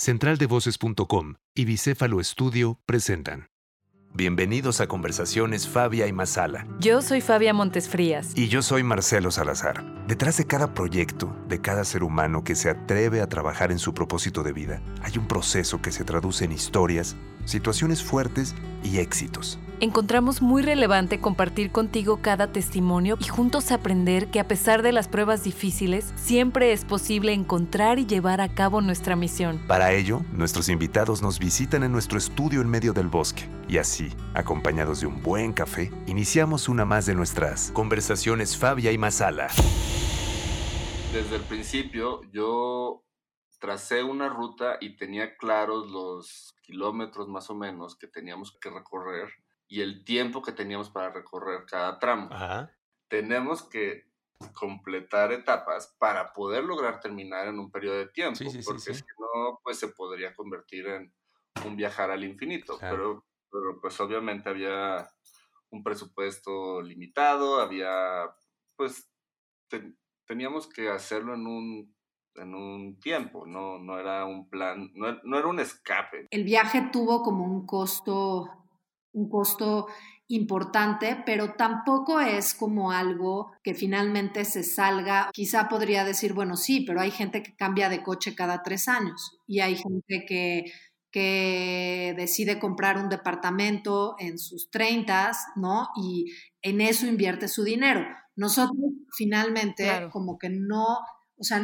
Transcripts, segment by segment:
Centraldevoces.com y Bicéfalo Estudio presentan. Bienvenidos a Conversaciones Fabia y Masala. Yo soy Fabia Montesfrías. Y yo soy Marcelo Salazar. Detrás de cada proyecto, de cada ser humano que se atreve a trabajar en su propósito de vida, hay un proceso que se traduce en historias, situaciones fuertes y éxitos. Encontramos muy relevante compartir contigo cada testimonio y juntos aprender que a pesar de las pruebas difíciles, siempre es posible encontrar y llevar a cabo nuestra misión. Para ello, nuestros invitados nos visitan en nuestro estudio en medio del bosque y así, acompañados de un buen café, iniciamos una más de nuestras conversaciones Fabia y Masala. Desde el principio yo tracé una ruta y tenía claros los kilómetros más o menos que teníamos que recorrer y el tiempo que teníamos para recorrer cada tramo. Tenemos que completar etapas para poder lograr terminar en un periodo de tiempo, porque si no, pues se podría convertir en un viajar al infinito, pero, pero pues obviamente había un presupuesto limitado, había, pues teníamos que hacerlo en un en un tiempo, no, no era un plan, no, no era un escape. El viaje tuvo como un costo un costo importante, pero tampoco es como algo que finalmente se salga. Quizá podría decir, bueno, sí, pero hay gente que cambia de coche cada tres años y hay gente que, que decide comprar un departamento en sus treintas, ¿no? Y en eso invierte su dinero. Nosotros finalmente como que no, o sea,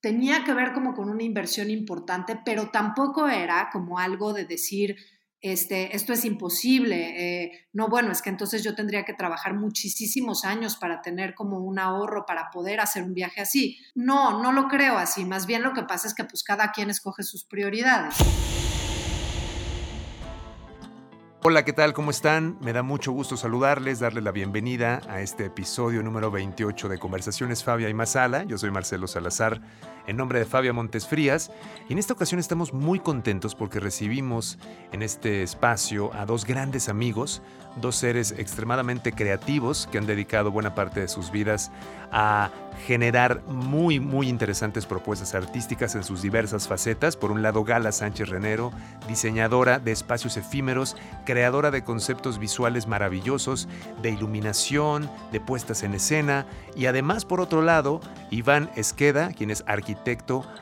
tenía que ver como con una inversión importante, pero tampoco era como algo de decir, este, esto es imposible, eh, no, bueno, es que entonces yo tendría que trabajar muchísimos años para tener como un ahorro para poder hacer un viaje así. No, no lo creo así, más bien lo que pasa es que pues cada quien escoge sus prioridades. Hola, ¿qué tal? ¿Cómo están? Me da mucho gusto saludarles, darles la bienvenida a este episodio número 28 de Conversaciones Fabia y Masala. Yo soy Marcelo Salazar, en nombre de Fabia Montes Frías, y en esta ocasión estamos muy contentos porque recibimos en este espacio a dos grandes amigos, dos seres extremadamente creativos que han dedicado buena parte de sus vidas a generar muy, muy interesantes propuestas artísticas en sus diversas facetas. Por un lado, Gala Sánchez Renero, diseñadora de espacios efímeros, creadora de conceptos visuales maravillosos, de iluminación, de puestas en escena, y además, por otro lado, Iván Esqueda, quien es arquitecto,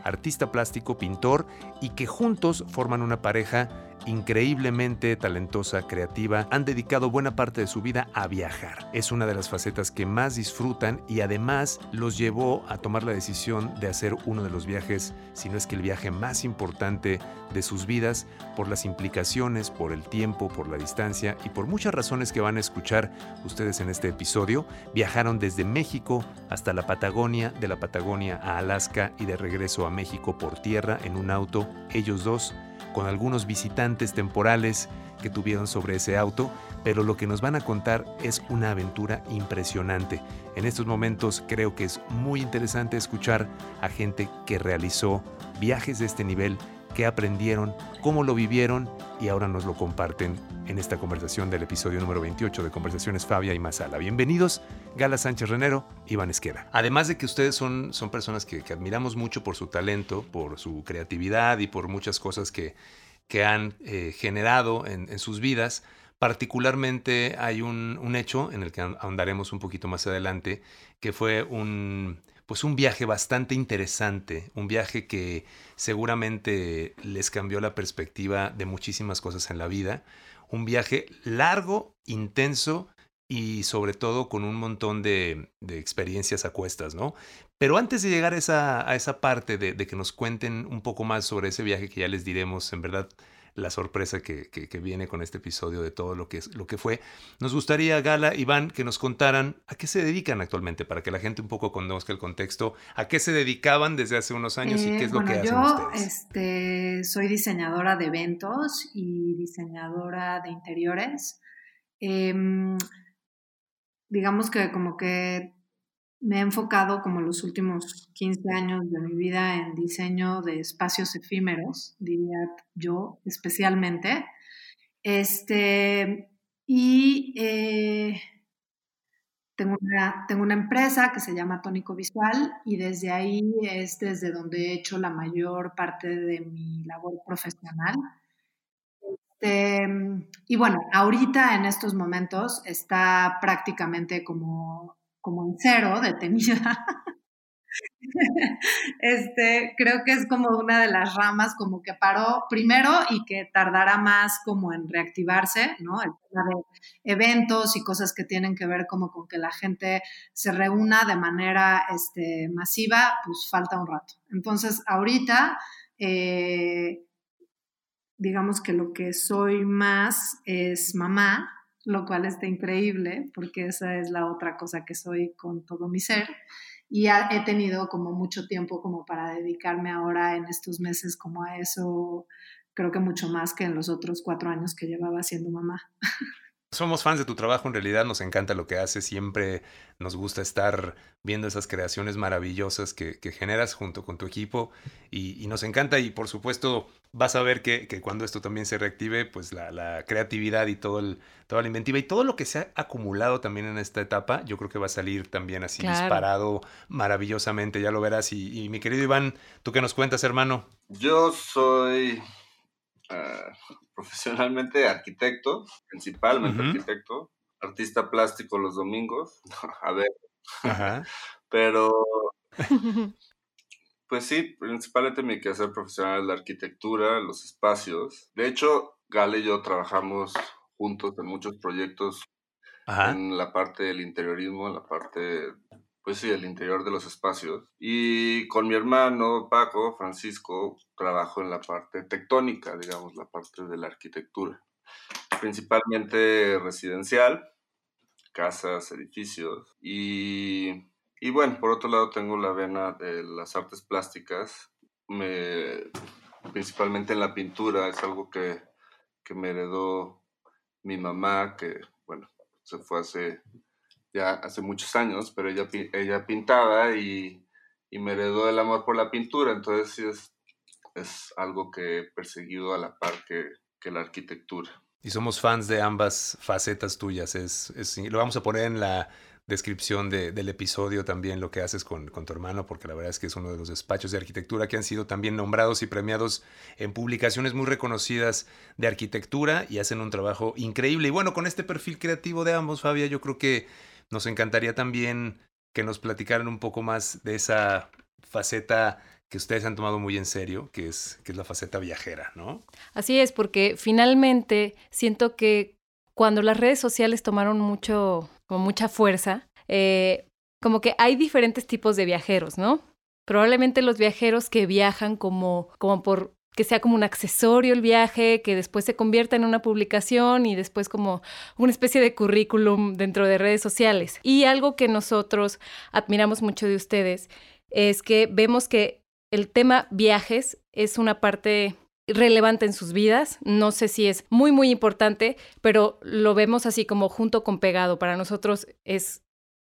artista plástico, pintor, y que juntos forman una pareja increíblemente talentosa, creativa, han dedicado buena parte de su vida a viajar. Es una de las facetas que más disfrutan y además los llevó a tomar la decisión de hacer uno de los viajes, si no es que el viaje más importante de sus vidas, por las implicaciones, por el tiempo, por la distancia y por muchas razones que van a escuchar ustedes en este episodio. Viajaron desde México hasta la Patagonia, de la Patagonia a Alaska y de regreso a México por tierra en un auto, ellos dos con algunos visitantes temporales que tuvieron sobre ese auto, pero lo que nos van a contar es una aventura impresionante. En estos momentos creo que es muy interesante escuchar a gente que realizó viajes de este nivel, que aprendieron, cómo lo vivieron y ahora nos lo comparten en esta conversación del episodio número 28 de Conversaciones Fabia y Masala. Bienvenidos, Gala Sánchez Renero, Iván Esqueda. Además de que ustedes son, son personas que, admiramos mucho por su talento, por su creatividad y por muchas cosas que, que han eh, generado en, sus vidas, particularmente hay un, un hecho en el que ahondaremos un poquito más adelante, que fue un pues un viaje bastante interesante, un viaje que seguramente les cambió la perspectiva de muchísimas cosas en la vida, un viaje largo, intenso y sobre todo con un montón de, experiencias a cuestas, ¿no? Pero antes de llegar a esa, a esa parte de, de que nos cuenten un poco más sobre ese viaje que ya les diremos, en verdad la sorpresa que, viene con este episodio de todo lo que, lo que fue. Nos gustaría, Gala, Iván, que nos contaran a qué se dedican actualmente, para que la gente un poco conozca el contexto, a qué se dedicaban desde hace unos años y qué es lo que hacen yo, Este, soy diseñadora de eventos y diseñadora de interiores. Em, digamos que como que me he enfocado como los últimos 15 años de mi vida en diseño de espacios efímeros, diría yo especialmente. Este, y eh, tengo una, tengo una empresa que se llama Tónico Visual y desde ahí es desde donde he hecho la mayor parte de mi labor profesional. Este, y bueno, ahorita en estos momentos está prácticamente como, como en cero, detenida. Este, creo que es como una de las ramas como que paró primero y que tardará más como en reactivarse, ¿no? El tema de eventos y cosas que tienen que ver como con que la gente se reúna de manera este, masiva, pues falta un rato. Entonces, ahorita, eh, digamos que lo que soy más es mamá, lo cual está increíble porque esa es la otra cosa que soy con todo mi ser y he tenido como mucho tiempo como para dedicarme ahora en estos meses como a eso, creo que mucho más que en los otros cuatro años que llevaba siendo mamá. Somos fans de tu trabajo, en realidad nos encanta lo que haces, siempre nos gusta estar viendo esas creaciones maravillosas que, generas junto con tu equipo y, nos encanta y por supuesto vas a ver que, cuando esto también se reactive, pues la, creatividad y todo el, toda la inventiva y todo lo que se ha acumulado también en esta etapa, yo creo que va a salir también así disparado maravillosamente, ya lo verás. Y, y mi querido Iván, ¿tú qué nos cuentas, hermano? Yo soy Ah, profesionalmente arquitecto, principalmente arquitecto, artista plástico los domingos, a ver, pero pues sí, principalmente mi quehacer profesional es la arquitectura, los espacios. De hecho, Gale y yo trabajamos juntos en muchos proyectos en la parte del interiorismo, en la parte pues sí, el interior de los espacios. Y con mi hermano Paco, Francisco, trabajo en la parte tectónica, digamos, la parte de la arquitectura. Principalmente residencial, casas, edificios. Y, y bueno, por otro lado tengo la vena de las artes plásticas, me, principalmente en la pintura, es algo que, que me heredó mi mamá, que bueno, se fue hace ya hace muchos años, pero ella, ella pintaba y, me heredó el amor por la pintura, entonces sí es, es algo que he perseguido a la par que, la arquitectura. Y somos fans de ambas facetas tuyas, es, lo vamos a poner en la descripción del episodio también lo que haces con, con, tu hermano, porque la verdad es que es uno de los despachos de arquitectura que han sido también nombrados y premiados en publicaciones muy reconocidas de arquitectura y hacen un trabajo increíble. Y bueno, con este perfil creativo de ambos, Fabia, yo creo que nos encantaría también que nos platicaran un poco más de esa faceta que ustedes han tomado muy en serio, que es, que es la faceta viajera, ¿no? Así es, porque finalmente siento que cuando las redes sociales tomaron mucho, como mucha fuerza, eh, como que hay diferentes tipos de viajeros, ¿no? Probablemente los viajeros que viajan como, como por que sea como un accesorio el viaje, que después se convierta en una publicación y después como una especie de currículum dentro de redes sociales. Y algo que nosotros admiramos mucho de ustedes es que vemos que el tema viajes es una parte relevante en sus vidas. No sé si es muy, muy importante, pero lo vemos así como junto con pegado. Para nosotros es,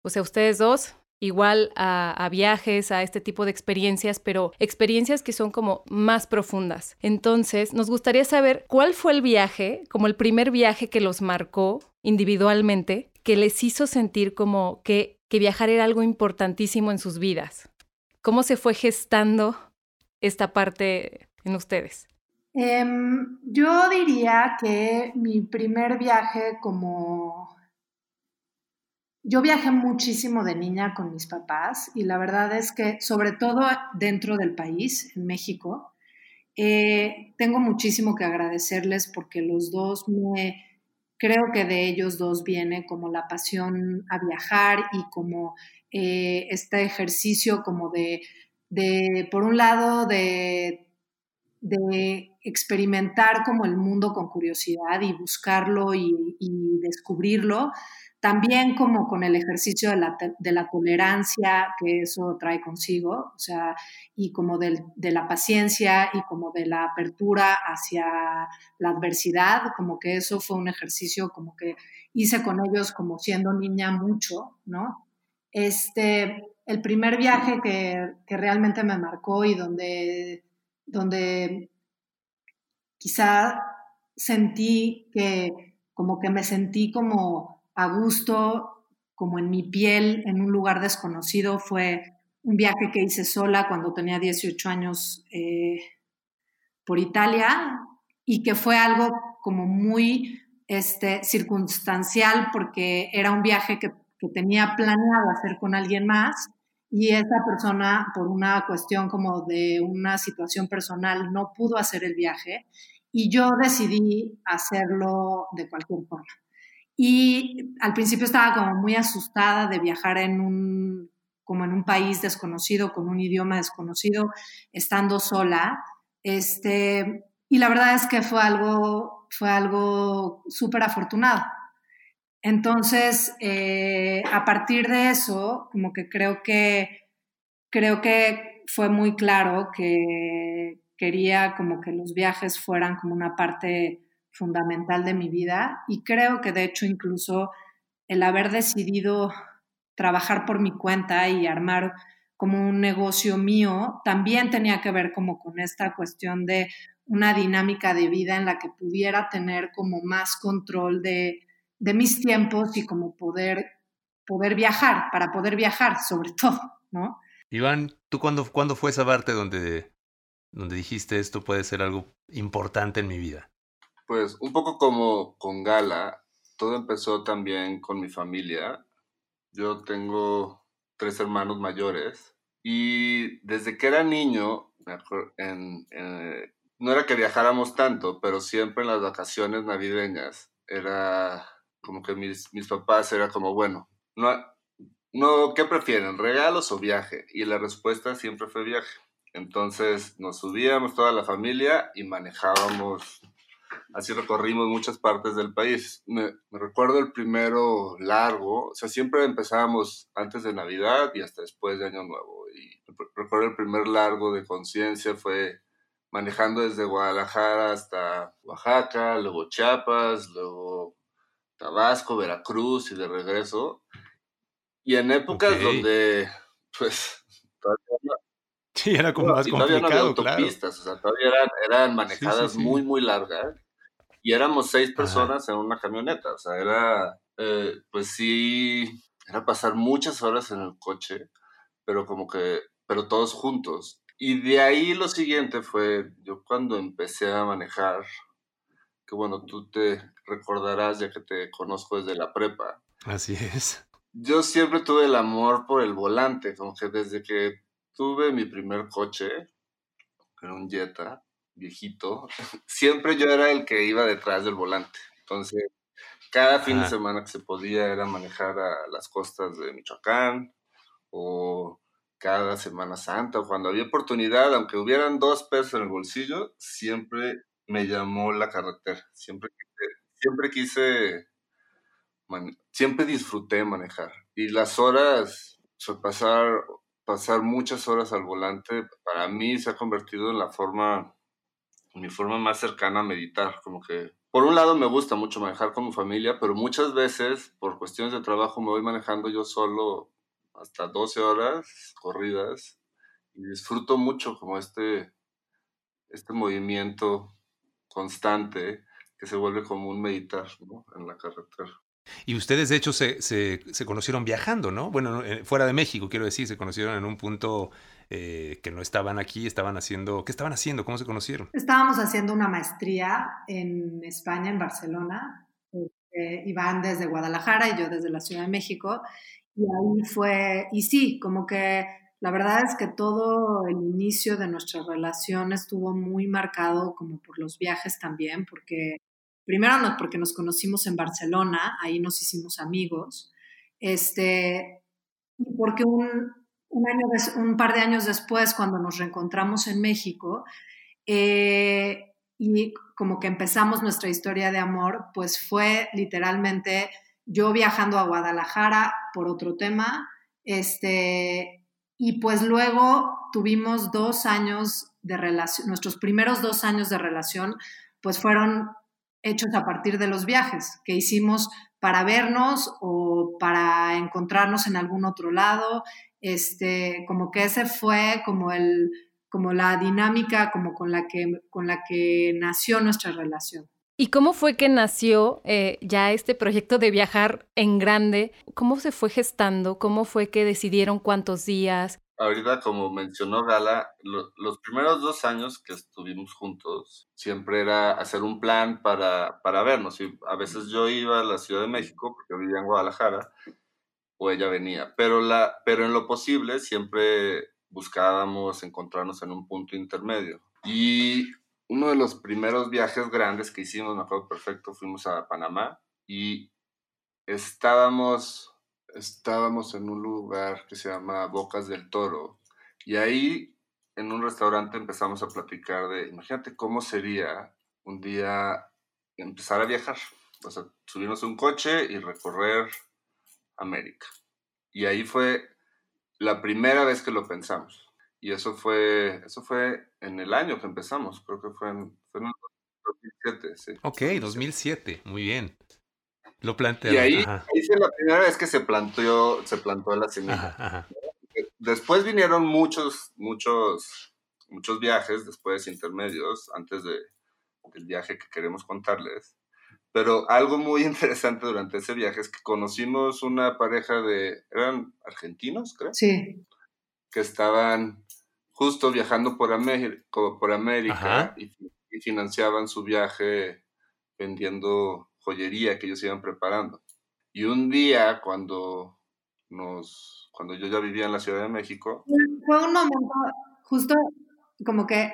o sea, ustedes dos igual a, viajes, a este tipo de experiencias, pero experiencias que son como más profundas. Entonces, nos gustaría saber cuál fue el viaje, como el primer viaje que los marcó individualmente, que les hizo sentir como que, que viajar era algo importantísimo en sus vidas. ¿Cómo se fue gestando esta parte en ustedes? Em, yo diría que mi primer viaje como yo viajé muchísimo de niña con mis papás y la verdad es que, sobre todo dentro del país, en México, eh, tengo muchísimo que agradecerles porque los dos me, creo que de ellos dos viene como la pasión a viajar y como eh, este ejercicio como de, por un lado, de, experimentar como el mundo con curiosidad y buscarlo y descubrirlo también como con el ejercicio de la, de la, tolerancia que eso trae consigo, o sea, y como de la paciencia y como de la apertura hacia la adversidad, como que eso fue un ejercicio como que hice con ellos como siendo niña mucho, ¿no? Este, el primer viaje que, que realmente me marcó y donde, donde quizá sentí que como que me sentí como a gusto como en mi piel, en un lugar desconocido. Fue un viaje que hice sola cuando tenía 18 años eh, por Italia y que fue algo como muy este, circunstancial porque era un viaje que, que tenía planeado hacer con alguien más y esa persona, por una cuestión como de una situación personal, no pudo hacer el viaje y yo decidí hacerlo de cualquier forma. Y al principio estaba como muy asustada de viajar en un, como en un país desconocido, con un idioma desconocido, estando sola. Este, y la verdad es que fue algo, fue algo súper afortunado. Entonces, eh, a partir de eso, como que creo que creo que fue muy claro que quería como que los viajes fueran como una parte fundamental de mi vida y creo que de hecho incluso el haber decidido trabajar por mi cuenta y armar como un negocio mío también tenía que ver como con esta cuestión de una dinámica de vida en la que pudiera tener como más control de, mis tiempos y como poder, poder viajar, para poder viajar sobre todo, ¿no? Iván, ¿tú cuándo, cuándo fue esa parte donde, donde dijiste esto puede ser algo importante en mi vida? Pues un poco como con Gala, todo empezó también con mi familia. Yo tengo tres hermanos mayores y desde que era niño, eh, no era que viajáramos tanto, pero siempre en las vacaciones navideñas era como que mis, mis papás era como, bueno, no, no, ¿qué prefieren, regalos o viaje? Y la respuesta siempre fue viaje. Entonces nos subíamos toda la familia y manejábamos, así recorrimos muchas partes del país. Me, recuerdo el primero largo, o sea, siempre empezábamos antes de Navidad y hasta después de Año Nuevo. Y recuerdo el primer largo de conciencia fue manejando desde Guadalajara hasta Oaxaca, luego Chiapas, luego Tabasco, Veracruz y de regreso. Y en épocas donde, pues, sí, era como más complicado, no había autopistas, o sea, todavía eran, manejadas muy, muy largas. Y éramos seis personas en una camioneta, o sea, era, eh, pues sí, era pasar muchas horas en el coche, pero como que, pero todos juntos. Y de ahí lo siguiente fue, yo cuando empecé a manejar, que bueno, tú te recordarás ya que te conozco desde la prepa. Así es yo siempre tuve el amor por el volante, como que desde que tuve mi primer coche, era un Jetta viejito, siempre yo era el que iba detrás del volante. Entonces, cada fin de semana que se podía era manejar a las costas de Michoacán o cada Semana Santa o cuando había oportunidad, aunque hubieran dos pesos en el bolsillo, siempre me llamó la carretera. Siempre, siempre quise siempre disfruté manejar. Y las horas, o pasar, pasar muchas horas al volante, para mí se ha convertido en la forma, mi forma más cercana a meditar. Como que, por un lado me gusta mucho manejar con mi familia, pero muchas veces, por cuestiones de trabajo, me voy manejando yo solo hasta 12 horas corridas y disfruto mucho como este, este movimiento constante que se vuelve como un meditar en la carretera. Y ustedes, de hecho, se, se, se conocieron viajando, ¿no? Bueno, eh, fuera de México, quiero decir, se conocieron en un punto eh, que no estaban aquí, estaban haciendo... ¿Qué estaban haciendo? ¿Cómo se conocieron? Estábamos haciendo una maestría en España, en Barcelona. Eh, Iván desde Guadalajara y yo desde la Ciudad de México. Y ahí fue, y sí, como que la verdad es que todo el inicio de nuestra relación estuvo muy marcado como por los viajes también, porque Primero no, porque nos conocimos en Barcelona, ahí nos hicimos amigos, este, porque un, año un par de años después, cuando nos reencontramos en México, eh, y como que empezamos nuestra historia de amor, pues fue literalmente yo viajando a Guadalajara por otro tema, este, y pues luego tuvimos dos años de relación, nuestros primeros dos años de relación, pues fueron hechos a partir de los viajes que hicimos para vernos o para encontrarnos en algún otro lado. Este, como que ese fue como el como la dinámica como con la que con la que nació nuestra relación. ¿Y cómo fue que nació eh, ya este proyecto de viajar en grande? ¿Cómo se fue gestando? ¿Cómo fue que decidieron cuántos días? Ahorita, como mencionó Gala, los primeros dos años que estuvimos juntos, siempre era hacer un plan para, para vernos. Y a veces yo iba a la Ciudad de México, porque vivía en Guadalajara, o ella venía. Pero, la, pero en lo posible siempre buscábamos encontrarnos en un punto intermedio. Y uno de los primeros viajes grandes que hicimos, me acuerdo perfecto, fuimos a Panamá y estábamos, estábamos en un lugar que se llama Bocas del Toro y ahí en un restaurante empezamos a platicar de, imagínate cómo sería un día empezar a viajar, o sea, subirnos un coche y recorrer América. Y ahí fue la primera vez que lo pensamos. Y eso fue, eso fue en el año que empezamos, creo que fue en, fue en 2007, sí. Ok, 2007, muy bien. Lo planteé. Y ahí, ahí, fue la primera vez que se planteó, se plantó la semilla. Después vinieron muchos, muchos, muchos viajes, después intermedios, antes de, del viaje que queremos contarles. Pero algo muy interesante durante ese viaje es que conocimos una pareja de, eran argentinos, creo. Sí. Que estaban justo viajando por, por América y, financiaban su viaje vendiendo joyería que ellos iban preparando. Y un día cuando nos, cuando yo ya vivía en la Ciudad de México. Fue un momento, justo como que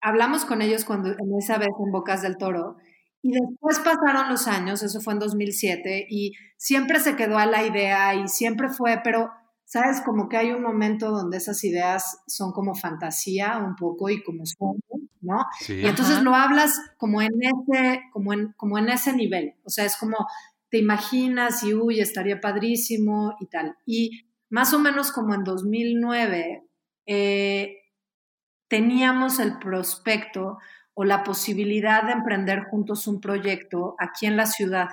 hablamos con ellos cuando en esa vez en Bocas del Toro. Y después pasaron los años, eso fue en 2007, y siempre se quedó a la idea y siempre fue, pero ¿sabes? Como que hay un momento donde esas ideas son como fantasía un poco y como sueño, ¿no? Y entonces lo hablas como en ese, como en, como en ese nivel, o sea, es como te imaginas y uy, estaría padrísimo y tal. Y más o menos como en 2009 eh, teníamos el prospecto o la posibilidad de emprender juntos un proyecto aquí en la ciudad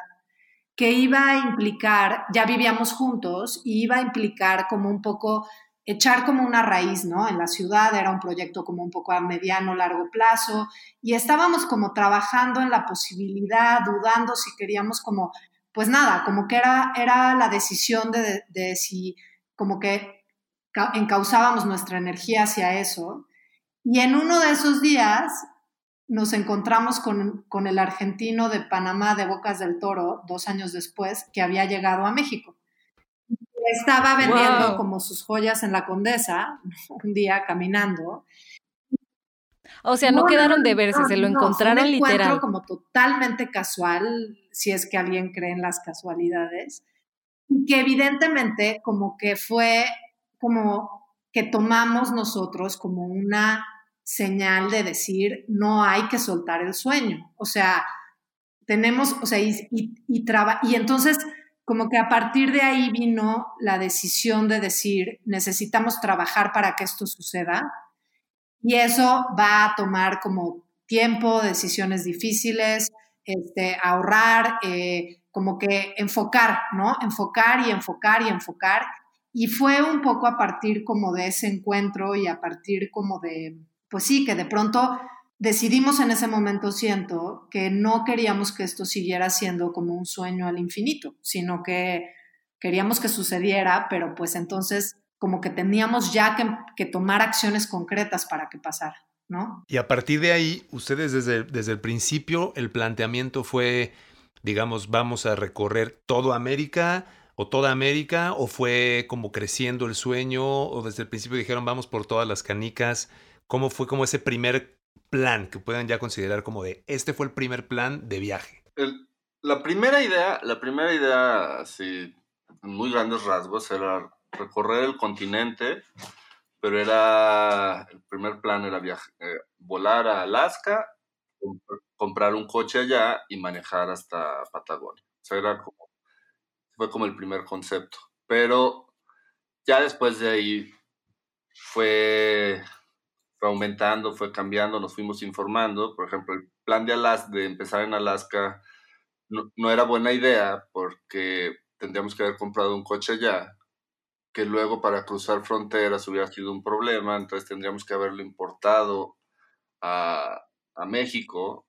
que iba a implicar, ya vivíamos juntos, y iba a implicar como un poco echar como una raíz, ¿no? En la ciudad era un proyecto como un poco a mediano, largo plazo, y estábamos como trabajando en la posibilidad, dudando si queríamos como, pues nada, como que era, era la decisión de, de si como que encauzábamos nuestra energía hacia eso. Y en uno de esos días nos encontramos con, el argentino de Panamá de Bocas del Toro dos años después que había llegado a México. Estaba vendiendo como sus joyas en la Condesa un día caminando. O sea, no, quedaron de verse, se lo encontraron un literal. como totalmente casual, si es que alguien cree en las casualidades, y que evidentemente como que fue como que tomamos nosotros como una señal de decir, no hay que soltar el sueño. O sea, tenemos, o sea, y, y, y entonces como que a partir de ahí vino la decisión de decir, necesitamos trabajar para que esto suceda. Y eso va a tomar como tiempo, decisiones difíciles, este, ahorrar, eh, como que enfocar, ¿no? Enfocar y enfocar y enfocar. Y fue un poco a partir como de ese encuentro y a partir como de, pues sí, que de pronto decidimos en ese momento, siento, que no queríamos que esto siguiera siendo como un sueño al infinito, sino que queríamos que sucediera, pero pues entonces como que teníamos ya que, tomar acciones concretas para que pasara, ¿no? Y a partir de ahí, ustedes desde, desde el principio, el planteamiento fue, digamos, vamos a recorrer toda América o toda América, o fue como creciendo el sueño, o desde el principio dijeron, vamos por todas las canicas ¿Cómo fue como ese primer plan que puedan ya considerar como de, este fue el primer plan de viaje? la primera idea, la primera idea, así, en muy grandes rasgos, era recorrer el continente, pero era, el primer plan era viaje, eh, volar a Alaska, comprar un coche allá y manejar hasta Patagonia. O sea, era como, fue como el primer concepto. Pero ya después de ahí fue fue aumentando, fue cambiando, nos fuimos informando. Por ejemplo, el plan de, Alaska, de empezar en Alaska no, era buena idea porque tendríamos que haber comprado un coche allá, que luego para cruzar fronteras hubiera sido un problema, entonces tendríamos que haberlo importado a, a México,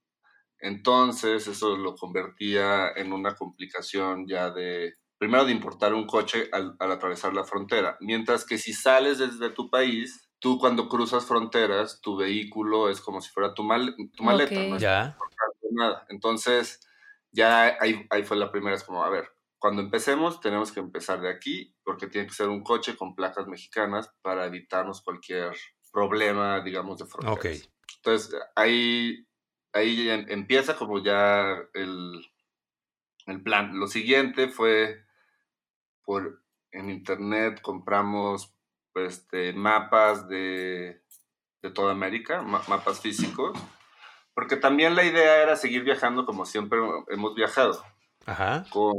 Entonces eso lo convertía en una complicación ya de, primero de importar un coche al, atravesar la frontera, mientras que si sales desde tu país, tú cuando cruzas fronteras, tu vehículo es como si fuera tu, mal, tu maleta, no ya. nada. Entonces ya ahí, ahí fue la primera, es como, a ver, cuando empecemos tenemos que empezar de aquí porque tiene que ser un coche con placas mexicanas para evitarnos cualquier problema, digamos, de fronteras. Entonces ahí, ahí empieza como ya el, el plan. Lo siguiente fue por en internet compramos este, mapas de, de toda América, mapas físicos, porque también la idea era seguir viajando como siempre hemos viajado. Ajá. Con,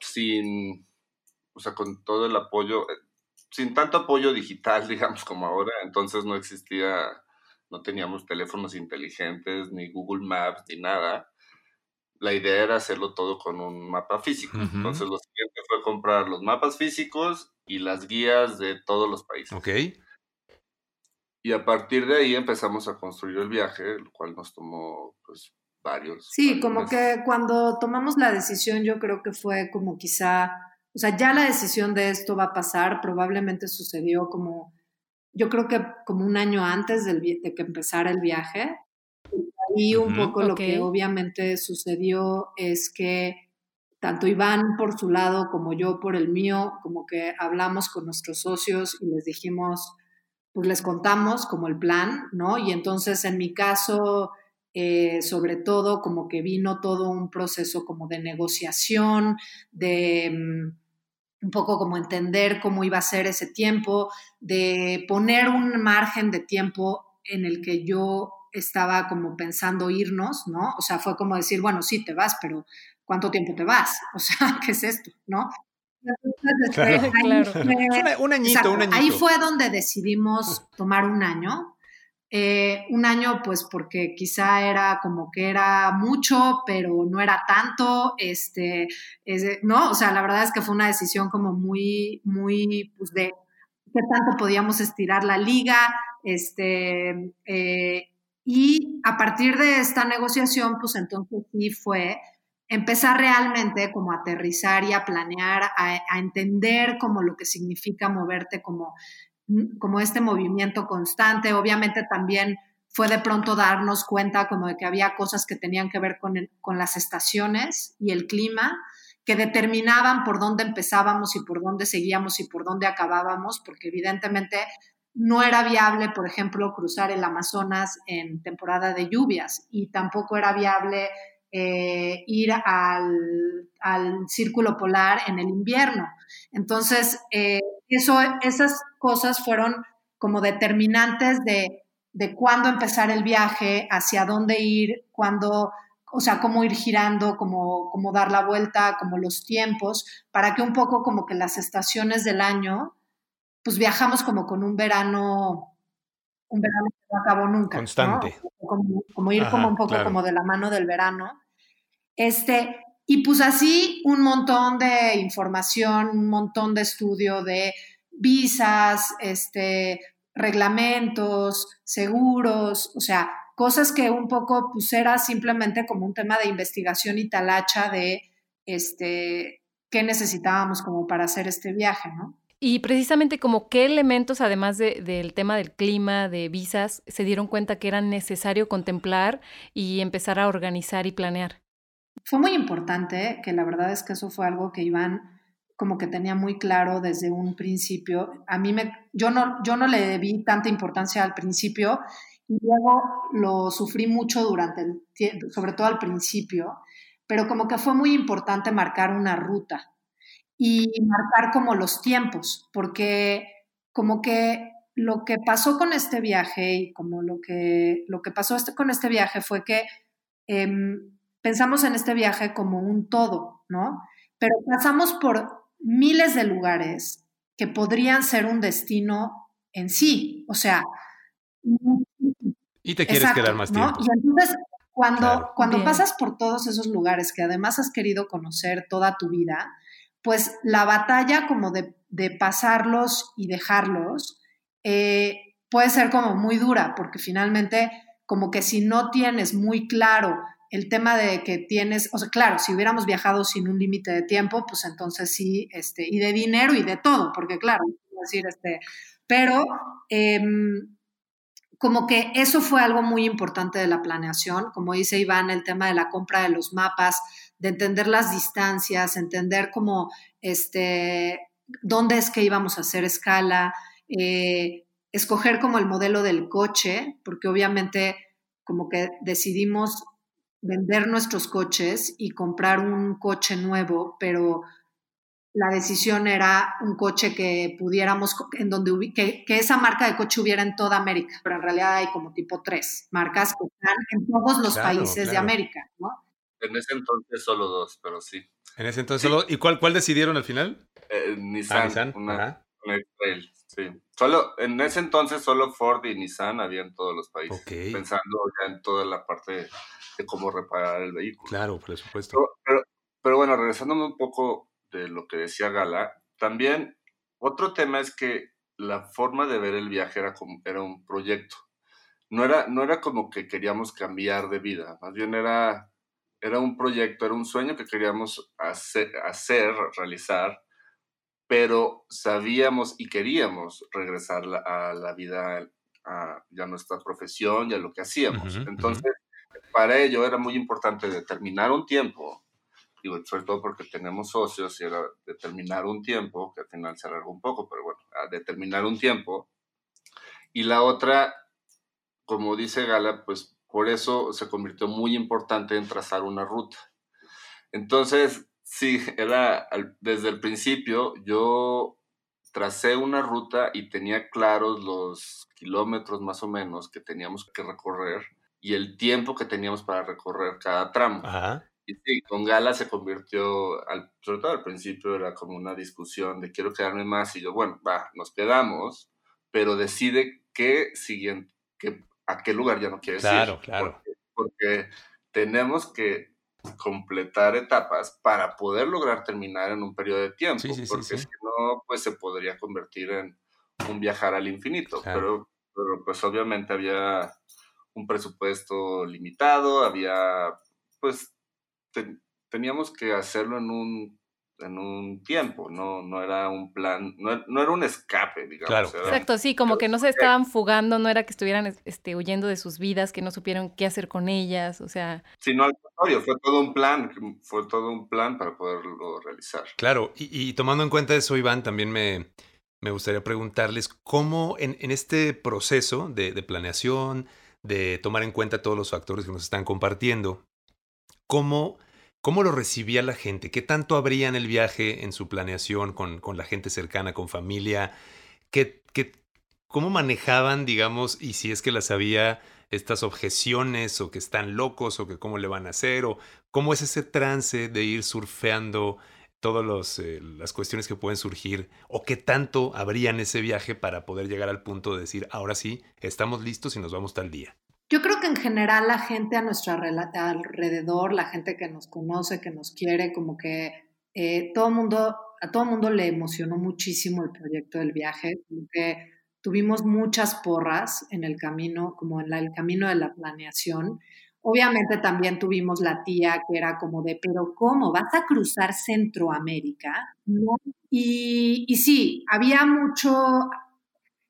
sin, o sea, con todo el apoyo, eh, sin tanto apoyo digital, digamos, como ahora, entonces no existía, no teníamos teléfonos inteligentes, ni Google Maps, ni nada. La idea era hacerlo todo con un mapa físico. Entonces lo siguiente fue comprar los mapas físicos y las guías de todos los países. Ok. Y a partir de ahí empezamos a construir el viaje, lo cual nos tomó pues varios. Sí, como que cuando tomamos la decisión yo creo que fue como quizá, o sea, ya la decisión de esto va a pasar, probablemente sucedió como, yo creo que como un año antes del, de que empezara el viaje. Y un poco lo que obviamente sucedió es que tanto Iván por su lado como yo por el mío, como que hablamos con nuestros socios y les dijimos, pues les contamos como el plan, ¿no? Y entonces en mi caso eh, sobre todo como que vino todo un proceso como de negociación, de mm, un poco como entender cómo iba a ser ese tiempo, de poner un margen de tiempo en el que yo estaba como pensando irnos, ¿no? O sea, fue como decir, bueno, sí, te vas, pero ¿cuánto tiempo te vas? O sea, ¿qué es esto? ¿No? Claro, claro. un añito, un añito. Ahí fue donde decidimos tomar un año eh, un año, pues porque quizá era como que era mucho, pero no era tanto, este, ¿no? O sea, la verdad es que fue una decisión como muy, muy, pues de qué tanto podíamos estirar la liga, este, eh, y a partir de esta negociación, pues entonces sí fue empezar realmente como a aterrizar y a planear, a, entender como lo que significa moverte como como este movimiento constante. Obviamente también fue de pronto darnos cuenta como de que había cosas que tenían que ver con, con las estaciones y el clima, que determinaban por dónde empezábamos y por dónde seguíamos y por dónde acabábamos, porque evidentemente no era viable, por ejemplo, cruzar el Amazonas en temporada de lluvias y tampoco era viable eh, ir al, círculo polar en el invierno. Entonces, eh, eso, esas cosas fueron como determinantes de, de cuándo empezar el viaje, hacia dónde ir, cuándo, o sea, cómo ir girando, cómo, cómo dar la vuelta, como los tiempos, para que un poco como que las estaciones del año, pues viajamos como con un verano, un verano que no acabó nunca. Constante. Como, ir como un poco como de la mano del verano. Este, y pues así un montón de información, un montón de estudio de visas, este, reglamentos, seguros, o sea, cosas que un poco pues era simplemente como un tema de investigación y talacha de este, qué necesitábamos como para hacer este viaje, ¿no? Y precisamente como qué elementos, además del tema del clima, de visas, se dieron cuenta que era necesario contemplar y empezar a organizar y planear. Fue muy importante, que la verdad es que eso fue algo que Iván como que tenía muy claro desde un principio. A mí me, yo no, yo no le vi tanta importancia al principio y luego lo sufrí mucho durante el sobre todo al principio, pero como que fue muy importante marcar una ruta y marcar como los tiempos, porque como que lo que pasó con este viaje y como lo que, lo que pasó este, con este viaje fue que em, pensamos en este viaje como un todo, ¿no? Pero pasamos por miles de lugares que podrían ser un destino en sí. O sea. Y te quieres quedar más tiempo. Y entonces, cuando, cuando pasas por todos esos lugares que además has querido conocer toda tu vida, pues la batalla como de, pasarlos y dejarlos eh, puede ser como muy dura, porque finalmente como que si no tienes muy claro el tema de que tienes, o sea, claro, si hubiéramos viajado sin un límite de tiempo, pues entonces sí, este, y de dinero y de todo, porque claro, decir, este, pero em, como que eso fue algo muy importante de la planeación, como dice Iván, el tema de la compra de los mapas, de entender las distancias, entender cómo, este, dónde es que íbamos a hacer escala, eh, escoger como el modelo del coche, porque obviamente como que decidimos vender nuestros coches y comprar un coche nuevo, pero la decisión era un coche que pudiéramos, en donde que, que, esa marca de coche hubiera en toda América, pero en realidad hay como tipo tres marcas que están en todos los países de América, ¿no? En ese entonces solo dos, pero sí. En ese entonces solo, ¿y cuál, cuál decidieron al final? Eh, Nissan, ah, Nissan. Una, una sí. Solo, en ese entonces solo Ford y Nissan habían en todos los países, pensando ya en toda la parte de, cómo reparar el vehículo. Claro, por supuesto. Pero, pero, bueno, regresándome un poco de lo que decía Gala, también otro tema es que la forma de ver el viaje era, como, era un proyecto. No era, no era como que queríamos cambiar de vida, más bien era, era un proyecto, era un sueño que queríamos hacer, hacer realizar pero sabíamos y queríamos regresar a la vida, a ya nuestra profesión y a lo que hacíamos. Entonces, para ello era muy importante determinar un tiempo, digo, sobre todo porque tenemos socios y era determinar un tiempo, que al final se alargó un poco, pero bueno, a determinar un tiempo. Y la otra, como dice Gala, pues por eso se convirtió muy importante en trazar una ruta. Entonces, Sí, era desde el principio yo tracé una ruta y tenía claros los kilómetros más o menos que teníamos que recorrer y el tiempo que teníamos para recorrer cada tramo. Y sí, con Gala se convirtió, al, sobre todo al principio era como una discusión de quiero quedarme más y yo, bueno, va, nos quedamos, pero decide qué siguiente, que, a qué lugar ya no quieres ir. Claro, claro. porque tenemos que completar etapas para poder lograr terminar en un periodo de tiempo, porque si no, pues se podría convertir en un viajar al infinito, pero, pero pues obviamente había un presupuesto limitado, había, pues teníamos que hacerlo en un en un tiempo, no, no era un plan, no, era un escape, digamos. Exacto, sí, como que no se estaban fugando, no era que estuvieran este, huyendo de sus vidas, que no supieron qué hacer con ellas, o sea... Sino al contrario, fue todo un plan, fue todo un plan para poderlo realizar. Claro, y, tomando en cuenta eso, Iván, también me, me gustaría preguntarles cómo en, en este proceso de, de planeación, de tomar en cuenta todos los factores que nos están compartiendo, cómo ¿Cómo lo recibía la gente? ¿Qué tanto habría en el viaje, en su planeación con, con la gente cercana, con familia? ¿Qué, qué, cómo manejaban, digamos, y si es que las había estas objeciones o que están locos o que cómo le van a hacer o cómo es ese trance de ir surfeando todas eh, las cuestiones que pueden surgir o qué tanto habría en ese viaje para poder llegar al punto de decir, ahora sí, estamos listos y nos vamos tal día. Yo creo que en general la gente a nuestro alrededor, la gente que nos conoce, que nos quiere, como que eh, todo mundo, a todo mundo le emocionó muchísimo el proyecto del viaje, porque tuvimos muchas porras en el camino, como en el camino de la planeación. Obviamente también tuvimos la tía que era como de, pero ¿cómo? ¿Vas a cruzar Centroamérica? ¿No? Y, y sí, había mucho,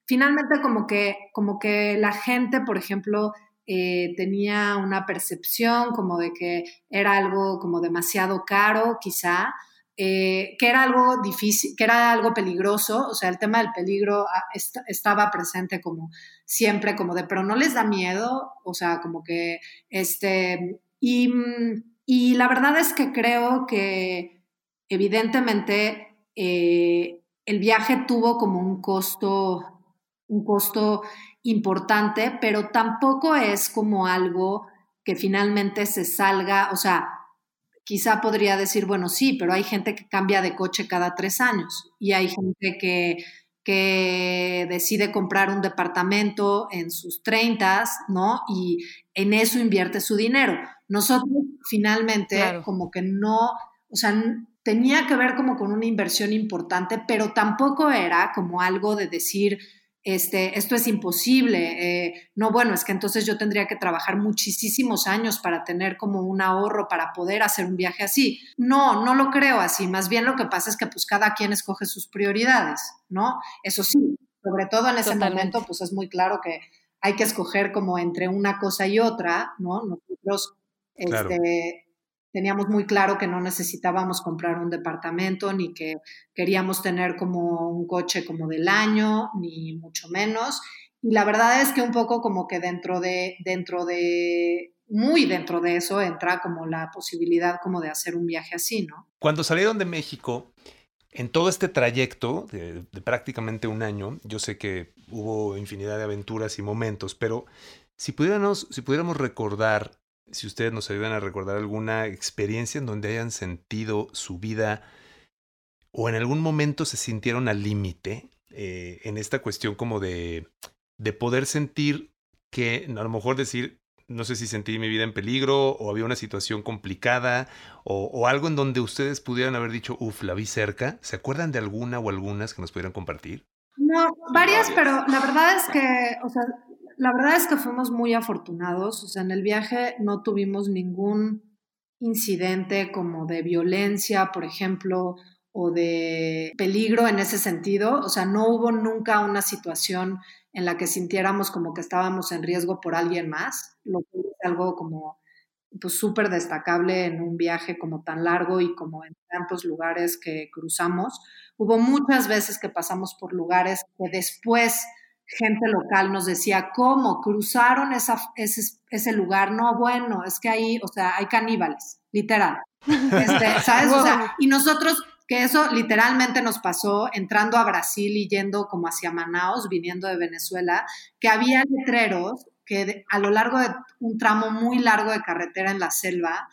finalmente como que, como que la gente, por ejemplo, eh, tenía una percepción como de que era algo como demasiado caro, quizá, eh, que era algo difícil, que era algo peligroso, o sea, el tema del peligro ah, estaba presente como siempre, como de, pero no les da miedo, o sea, como que, este, y, y la verdad es que creo que evidentemente eh, el viaje tuvo como un costo un costo importante, pero tampoco es como algo que finalmente se salga, o sea, quizá podría decir, bueno, sí, pero hay gente que cambia de coche cada tres años y hay gente que, que decide comprar un departamento en sus treintas, ¿no? Y en eso invierte su dinero. Nosotros finalmente como que no, o sea, tenía que ver como con una inversión importante, pero tampoco era como algo de decir, este, esto es imposible, eh, no, bueno, es que entonces yo tendría que trabajar muchísimos años para tener como un ahorro para poder hacer un viaje así. No, no lo creo así, más bien lo que pasa es que pues cada quien escoge sus prioridades, ¿no? Eso sí, sobre todo en ese momento, pues es muy claro que hay que escoger como entre una cosa y otra, ¿no? Nosotros, este, teníamos muy claro que no necesitábamos comprar un departamento ni que queríamos tener como un coche como del año, ni mucho menos. Y la verdad es que un poco como que dentro de, dentro de, muy dentro de eso entra como la posibilidad como de hacer un viaje así, ¿no? Cuando salieron de México, en todo este trayecto de, prácticamente un año, yo sé que hubo infinidad de aventuras y momentos, pero si pudiéramos, si pudiéramos recordar si ustedes nos ayudan a recordar alguna experiencia en donde hayan sentido su vida o en algún momento se sintieron al límite eh, en esta cuestión como de, de poder sentir que a lo mejor decir, no sé si sentí mi vida en peligro o había una situación complicada o, o, algo en donde ustedes pudieran haber dicho, uff, la vi cerca. ¿Se acuerdan de alguna o algunas que nos pudieran compartir? No, varias, pero la verdad es que, o sea, la verdad es que fuimos muy afortunados, o sea, en el viaje no tuvimos ningún incidente como de violencia, por ejemplo, o de peligro en ese sentido, o sea, no hubo nunca una situación en la que sintiéramos como que estábamos en riesgo por alguien más, lo que es algo como pues súper destacable en un viaje como tan largo y como en tantos lugares que cruzamos. Hubo muchas veces que pasamos por lugares que después gente local nos decía, ¿cómo? ¿Cruzaron esa, ese, ese, lugar? No, bueno, es que ahí, o sea, hay caníbales, literal. Este, ¿Sabes? O sea, y nosotros, que eso literalmente nos pasó entrando a Brasil y yendo como hacia Manaus, viniendo de Venezuela, que había letreros que a lo largo de un tramo muy largo de carretera en la selva,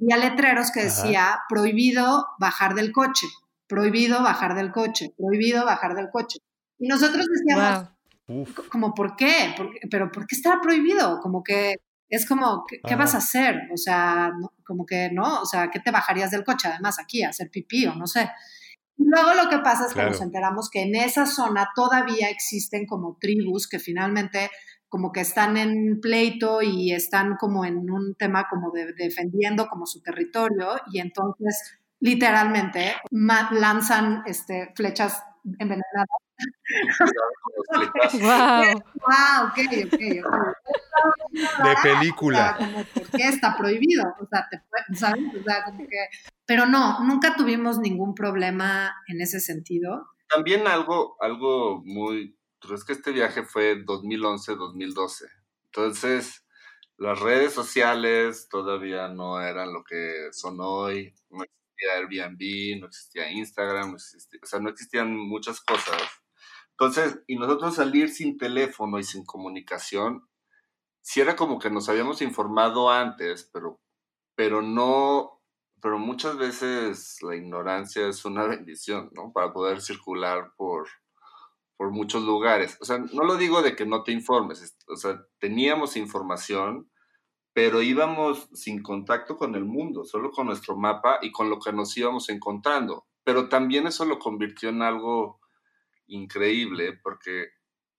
había letreros que decía prohibido bajar del coche, prohibido bajar del coche, prohibido bajar del coche. Y nosotros decíamos, como, ¿por qué? pero ¿por qué está prohibido? Como que es como, ¿qué, vas a hacer? O sea, como que, ¿no? O sea, ¿qué te bajarías del coche además aquí a hacer pipí o no sé? Luego lo que pasa es que nos enteramos que en esa zona todavía existen como tribus que finalmente como que están en pleito y están como en un tema como de, defendiendo como su territorio y entonces literalmente lanzan este, flechas envenenadas wow. wow, ok, ok. De película. ¿Por qué está prohibido? O sea, te ¿sabes? O sea, como que... Pero no, nunca tuvimos ningún problema en ese sentido. También algo, algo muy... Es que este viaje fue 2011-2012. Entonces, las redes sociales todavía no eran lo que son hoy. No existía Airbnb, no existía Instagram, no existía, o sea, no existían muchas cosas entonces, y nosotros salir sin teléfono y sin comunicación, sí era como que nos habíamos informado antes, pero, pero no, pero muchas veces la ignorancia es una bendición, ¿no? Para poder circular por, por muchos lugares. O sea, no lo digo de que no te informes, o sea, teníamos información, pero íbamos sin contacto con el mundo, solo con nuestro mapa y con lo que nos íbamos encontrando. Pero también eso lo convirtió en algo increíble porque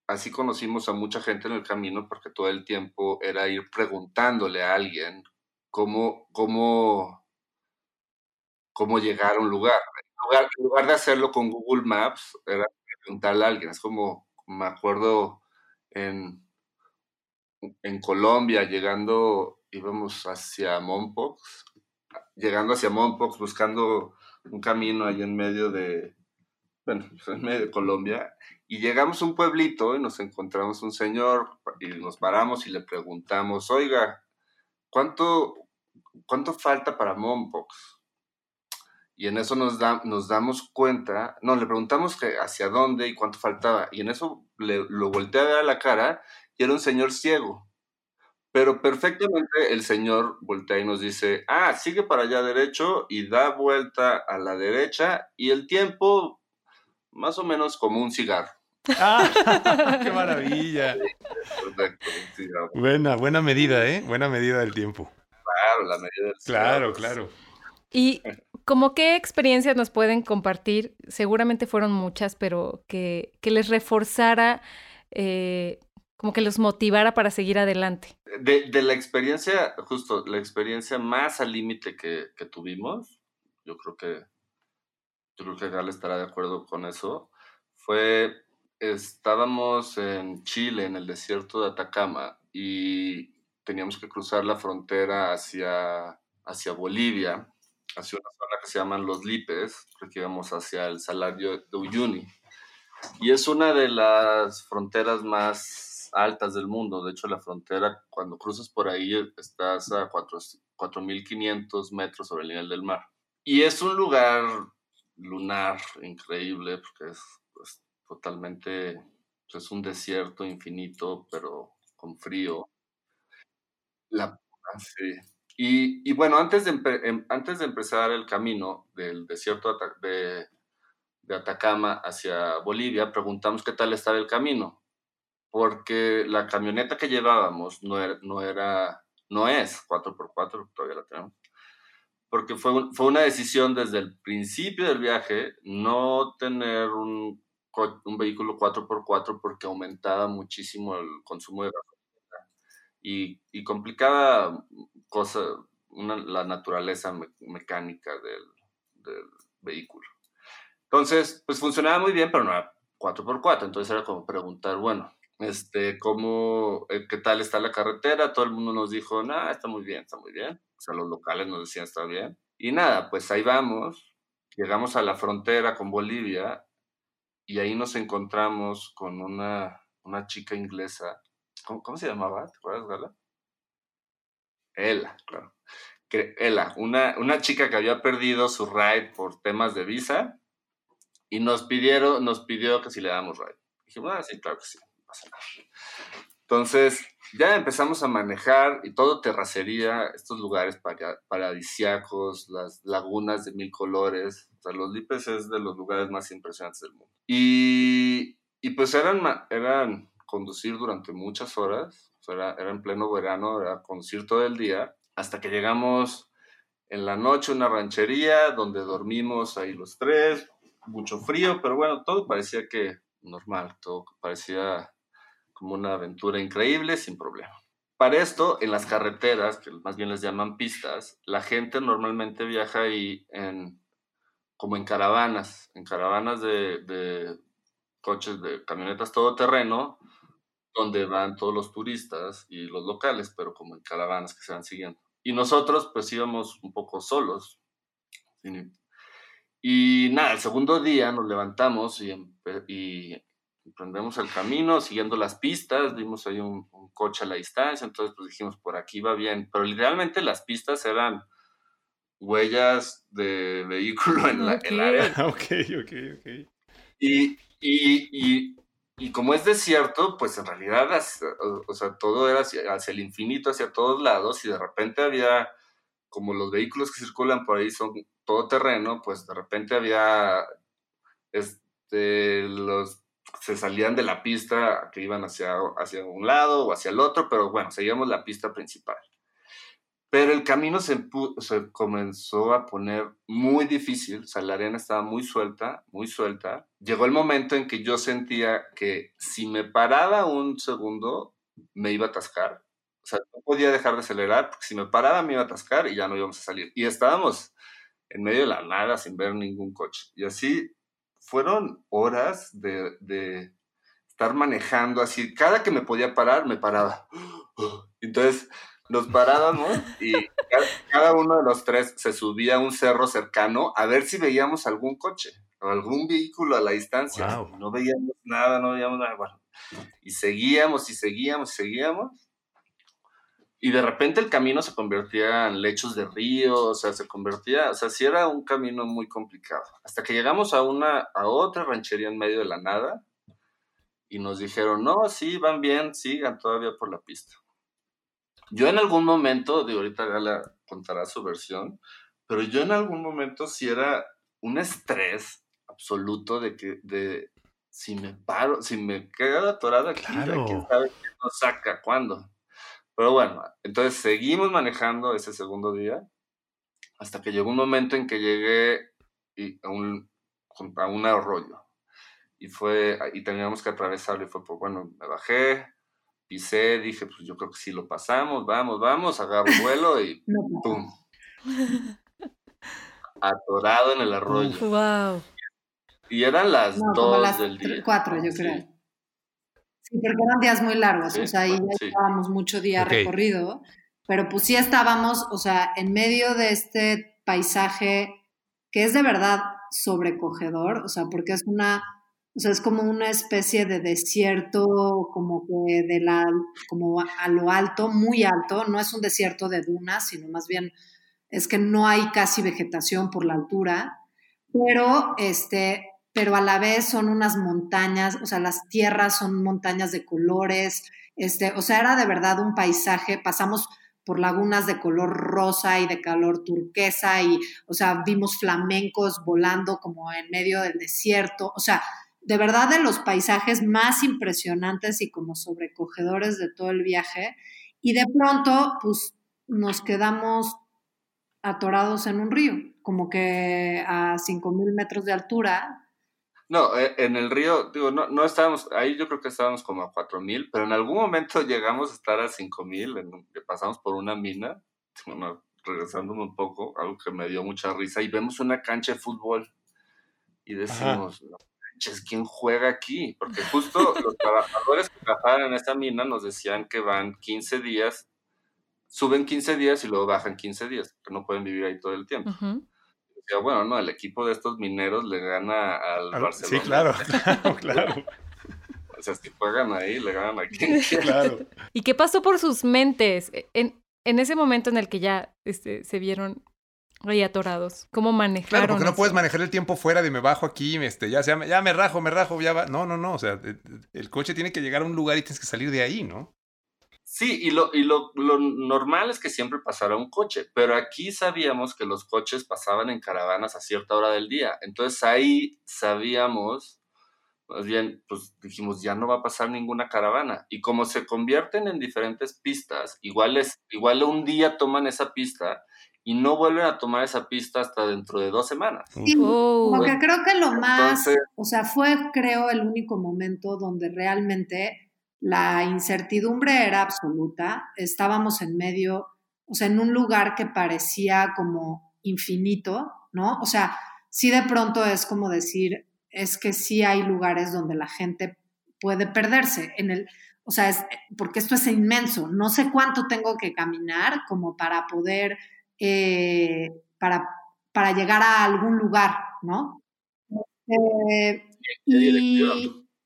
así conocimos a mucha gente en el camino porque todo el tiempo era ir preguntándole a alguien cómo, cómo, cómo llegar a un lugar. En lugar, de hacerlo con Google Maps, era preguntarle a alguien. Es como, me acuerdo en, en Colombia, llegando, íbamos hacia Mompox, llegando hacia Mompox, buscando un camino ahí en medio de, bueno, en medio de Colombia, y llegamos a un pueblito y nos encontramos un señor y nos paramos y le preguntamos, oiga, ¿cuánto, cuánto falta para Mompox? Y en eso nos, da, nos damos cuenta, no, le preguntamos que hacia dónde y cuánto faltaba, y en eso le, lo volteé a ver a la cara y era un señor ciego. Pero perfectamente el señor voltea y nos dice, ah, sigue para allá derecho y da vuelta a la derecha y el tiempo más o menos como un cigarro. ¡Ah! ¡Qué maravilla! Buena, buena medida, ¿eh? Buena medida del tiempo. Claro, la medida del Claro, claro. Y como qué experiencias nos pueden compartir, seguramente fueron muchas, pero que, que les reforzara eh, como que los motivara para seguir adelante. De, de la experiencia, justo, la experiencia más al límite que, que, tuvimos, yo creo que, creo que Gal estará de acuerdo con eso, fue, estábamos en Chile, en el desierto de Atacama, y teníamos que cruzar la frontera hacia, hacia Bolivia, hacia una zona que se llaman Los Lipes, porque íbamos hacia el Salario de Uyuni. Y es una de las fronteras más altas del mundo. De hecho, la frontera, cuando cruzas por ahí, estás a 4.500 metros sobre el nivel del mar. Y es un lugar lunar increíble, porque es pues, totalmente, pues, es un desierto infinito, pero con frío. La, sí. Y, y, bueno, antes de, em, antes de empezar el camino del desierto de, de Atacama hacia Bolivia, preguntamos qué tal estaba el camino, porque la camioneta que llevábamos no era, no, era, no es 4x4, todavía la tenemos, porque fue, fue una decisión desde el principio del viaje no tener un, un vehículo 4x4 porque aumentaba muchísimo el consumo de gasolina y, y complicaba cosa, una, la naturaleza mecánica del, del vehículo. Entonces, pues funcionaba muy bien, pero no era 4x4. Entonces era como preguntar, bueno, este, ¿cómo, eh, qué tal está la carretera? Todo el mundo nos dijo, nada, está muy bien, está muy bien. O sea, los locales nos decían, está bien. Y nada, pues ahí vamos. Llegamos a la frontera con Bolivia y ahí nos encontramos con una, una chica inglesa. ¿Cómo, ¿Cómo, se llamaba? ¿Te acuerdas, Gala? Ella, claro. Que, Ella, una, una chica que había perdido su ride por temas de visa y nos pidieron, nos pidió que si le damos ride. Dijimos, ah, sí, claro que sí, Entonces, ya empezamos a manejar y todo terracería, estos lugares paradisiacos, las lagunas de mil colores. O sea, los Lipes es de los lugares más impresionantes del mundo. Y, y pues eran, eran conducir durante muchas horas, o sea, era, era en pleno verano, era conducir todo el día, hasta que llegamos en la noche a una ranchería donde dormimos ahí los tres, mucho frío, pero bueno, todo parecía que normal, todo parecía como una aventura increíble sin problema. Para esto, en las carreteras, que más bien les llaman pistas, la gente normalmente viaja ahí en, como en caravanas, en caravanas de, de coches, de camionetas todoterreno, donde van todos los turistas y los locales, pero como en caravanas que se van siguiendo. Y nosotros pues íbamos un poco solos, y nada, el segundo día nos levantamos y, y emprendemos el camino siguiendo las pistas, vimos ahí un, un, coche a la distancia, entonces pues dijimos, por aquí va bien, pero literalmente las pistas eran huellas de vehículo en, la, Ok. en la área. Ok, ok, ok. Y, y, y, y como es desierto, pues en realidad, o, o sea, todo era hacia, hacia el infinito, hacia todos lados, y de repente había, como los vehículos que circulan por ahí son todo terreno, pues de repente había este, los se salían de la pista que iban hacia, hacia un lado o hacia el otro, pero bueno, seguíamos la pista principal. Pero el camino se, se, comenzó a poner muy difícil, o sea, la arena estaba muy suelta, muy suelta. Llegó el momento en que yo sentía que si me paraba un segundo, me iba a atascar. O sea, no podía dejar de acelerar, porque si me paraba me iba a atascar y ya no íbamos a salir. Y estábamos en medio de la nada sin ver ningún coche. Y así fueron horas de, de, estar manejando así. Cada que me podía parar, me paraba. Entonces nos parábamos y cada, cada, uno de los tres se subía a un cerro cercano a ver si veíamos algún coche o algún vehículo a la distancia. Wow. No veíamos nada, no veíamos nada. Bueno, y seguíamos y seguíamos y seguíamos. Y de repente el camino se convertía en lechos de río, o sea, se convertía, o sea, sí era un camino muy complicado. Hasta que llegamos a una, a otra ranchería en medio de la nada y nos dijeron, no, sí, van bien, sigan todavía por la pista. Yo en algún momento, de ahorita Gala contará su versión, pero yo en algún momento sí era un estrés absoluto de que, de, si me paro, si me quedo atorado aquí, claro. quién sabe qué nos saca, cuándo. Pero bueno, entonces seguimos manejando ese segundo día hasta que llegó un momento en que llegué a un, a un arroyo. y fue, y teníamos que atravesarlo y fue, pues bueno, me bajé, pisé, dije, pues yo creo que sí lo pasamos, vamos, vamos, agarro vuelo y ¡pum! Atorado en el arroyo. Wow. Y eran las No, las del día. cuatro, yo Sí. creo. Sí, porque eran días muy largos, Sí, o sea, ahí bueno, ya sí. estábamos mucho día recorrido, pero pues sí estábamos, o sea, en medio de este paisaje que es de verdad sobrecogedor, o sea, porque es una, o sea, es como una especie de desierto, como que de la, como a lo alto, muy alto, no es un desierto de dunas, sino más bien es que no hay casi vegetación por la altura, pero este, pero a la vez son unas montañas, o sea, las tierras son montañas de colores, este, o sea, era de verdad un paisaje, pasamos por lagunas de color rosa y de color turquesa y, o sea, vimos flamencos volando como en medio del desierto, o sea, de verdad de los paisajes más impresionantes y como sobrecogedores de todo el viaje. Y de pronto, pues nos quedamos atorados en un río, como que a 5.000 metros de altura. No, eh, en el río, digo, no, no estábamos, ahí yo creo que estábamos como a 4000, pero en algún momento llegamos a estar a 5000, en un- que pasamos por una mina, bueno, regresándome un poco, algo que me dio mucha risa, y vemos una cancha de fútbol y decimos, manches, ¿quién juega aquí? Porque justo los trabajadores que trabajaban en esa mina nos decían que van 15 días, suben 15 días y luego bajan 15 días, que no pueden vivir ahí todo el tiempo. Ujú. Decía, bueno, no, el equipo de estos mineros le gana al Al- Barcelona. Sí, claro, claro, claro, O sea, si juegan ahí, le ganan a quien quiera. claro. ¿Y qué pasó por sus mentes en, en ese momento en el que ya este, se vieron ahí atorados? ¿Cómo manejaron? Claro, porque no eso? puedes manejar el tiempo fuera de me bajo aquí, este, ya, sea, ya me rajo, me rajo, ya va. No, no, no. O sea, el coche tiene que llegar a un lugar y tienes que salir de ahí, ¿no? Sí, y, lo, y lo, lo normal es que siempre pasara un coche, pero aquí sabíamos que los coches pasaban en caravanas a cierta hora del día. Entonces ahí sabíamos, más bien, pues dijimos, ya no va a pasar ninguna caravana. Y como se convierten en diferentes pistas, igual, es, igual un día toman esa pista y no vuelven a tomar esa pista hasta dentro de dos semanas. Sí, Oh. como que creo que lo más, Entonces- o sea, fue creo el único momento donde realmente la incertidumbre era absoluta. Estábamos en medio, o sea, en un lugar que parecía como infinito, ¿no? O sea, sí de pronto es como decir, es que sí hay lugares donde la gente puede perderse en el, o sea, es, porque esto es inmenso. No sé cuánto tengo que caminar como para poder, eh, para, para llegar a algún lugar, ¿no? Eh,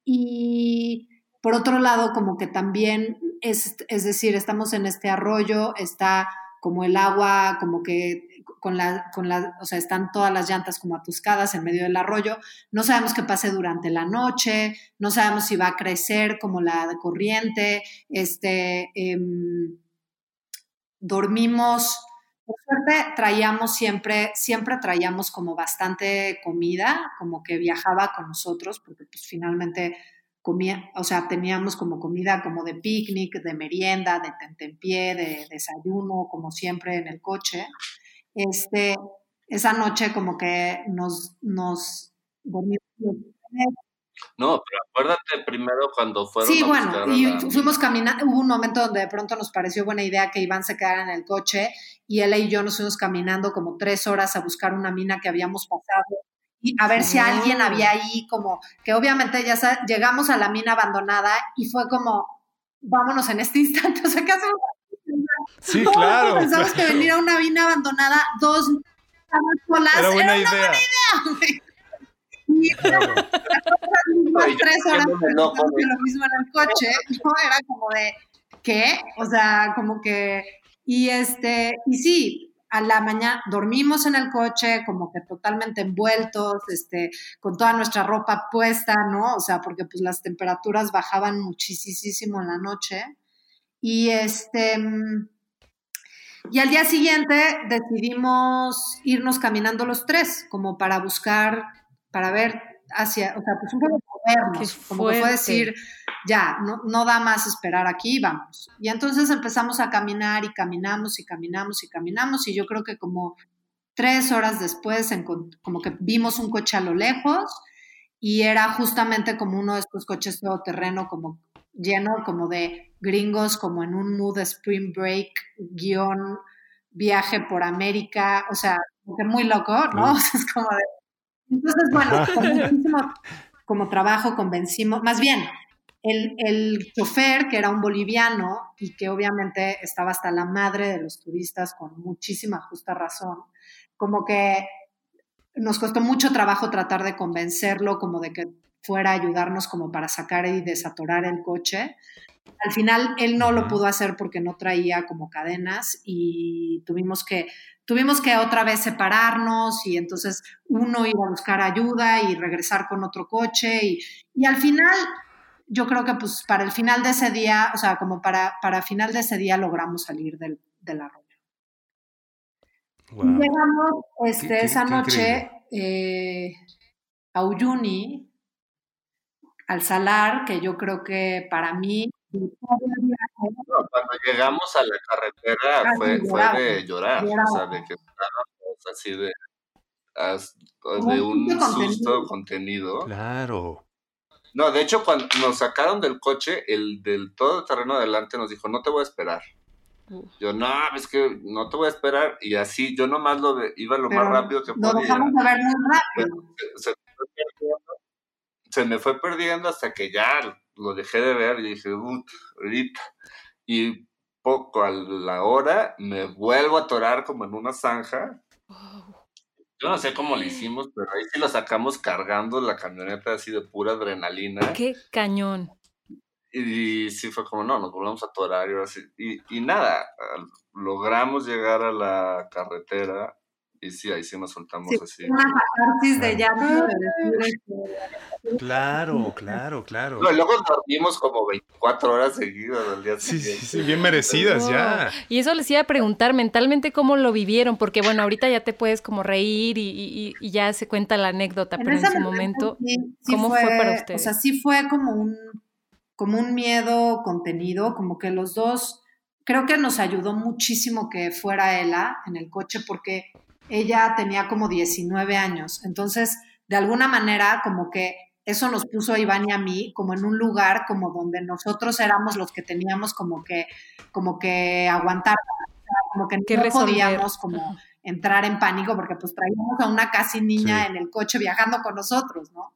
y por otro lado, como que también es, es decir, estamos en este arroyo, está como el agua, como que con la, con la, o sea, están todas las llantas como atuscadas en medio del arroyo. No sabemos qué pase durante la noche, no sabemos si va a crecer como la corriente. Este, em, dormimos, por suerte traíamos siempre, siempre traíamos como bastante comida, como que viajaba con nosotros, porque pues finalmente comía, o sea, teníamos como comida como de picnic, de merienda, de tentempié, de desayuno, como siempre en el coche. Este, esa noche como que nos, nos dormimos. No, pero acuérdate primero cuando fueron Sí, a bueno, a y la- fuimos caminando, hubo un momento donde de pronto nos pareció buena idea que Iván se quedara en el coche y él y yo nos fuimos caminando como tres horas a buscar una mina que habíamos pasado y a ver si alguien había ahí como, que obviamente ya llegamos a la mina abandonada y fue como, vámonos en este instante, o sea, ¿qué hacemos? Sí, No, claro. Pensamos que venir a una mina abandonada dos solas Era buena era una idea. güey. Y Claro. las tres horas güey. lo mismo en el coche, ¿no? Era como de, ¿qué? O sea, como que, y este, y sí, a la mañana dormimos en el coche, como que totalmente envueltos, este, con toda nuestra ropa puesta, ¿no? O sea, porque pues las temperaturas bajaban muchísimo en la noche. Y este, y al día siguiente decidimos irnos caminando los tres, como para buscar, para ver hacia, o sea, pues un poco movernos, como que fue decir, ya, no, no da más esperar aquí, vamos. Y entonces empezamos a caminar y caminamos y caminamos y caminamos y yo creo que como tres horas después, como que vimos un coche a lo lejos y era justamente como uno de estos coches todoterreno, como lleno como de gringos, como en un mood spring break, guion, viaje por América, o sea, muy loco, ¿no? es como de... Entonces, bueno, muchísimo como trabajo convencimos, más bien, el, el, chofer, que era un boliviano y que obviamente estaba hasta la madre de los turistas con muchísima justa razón, como que nos costó mucho trabajo tratar de convencerlo, como de que fuera a ayudarnos como para sacar y desatorar el coche. Al final él no lo pudo hacer porque no traía como cadenas y tuvimos que tuvimos que otra vez separarnos y entonces uno iba a buscar ayuda y regresar con otro coche y, y al final yo creo que pues para el final de ese día, o sea, como para, para final de ese día logramos salir del, del arroyo. Llegamos este, esa noche eh, a Uyuni, al Salar, que yo creo que para mí... cuando llegamos a la carretera fue, fue, de llorar, o sea, de que estábamos así de, de un susto contenido. Claro. No, de hecho, cuando nos sacaron del coche, el del todo terreno adelante nos dijo, no te voy a esperar. Yo, no, es que no te voy a esperar. Y así, yo nomás lo iba lo más rápido que podía. dejamos de ver muy rápido. Se, me fue perdiendo hasta que ya lo dejé de ver y dije, ahorita. Y poco a la hora me vuelvo a atorar como en una zanja. Yo no sé cómo lo hicimos, pero ahí sí lo sacamos cargando la camioneta así de pura adrenalina. ¡Qué cañón! Y, sí fue como, no, nos volvemos a atorar y así. Y, y nada, logramos llegar a la carretera y sí, ahí sí nos soltamos así. Una catarsis de llanto. Claro, claro, claro. No, y luego dormimos como 24 horas seguidas al día sí, siguiente. Sí, sí, bien merecidas ya. Y eso les iba a preguntar mentalmente cómo lo vivieron, porque bueno, ahorita ya te puedes como reír y, y, y ya se cuenta la anécdota, pero en ese momento, ¿cómo fue, fue para ustedes? O sea, sí fue como un como un miedo contenido, como que los dos, creo que nos ayudó muchísimo que fuera Ella en el coche porque ella tenía como 19 años, entonces de alguna manera como que eso nos puso a Iván y a mí como en un lugar como donde nosotros éramos los que teníamos como que como que aguantar, como que no podíamos como entrar en pánico porque pues traíamos a una casi niña en el coche viajando con nosotros, ¿no?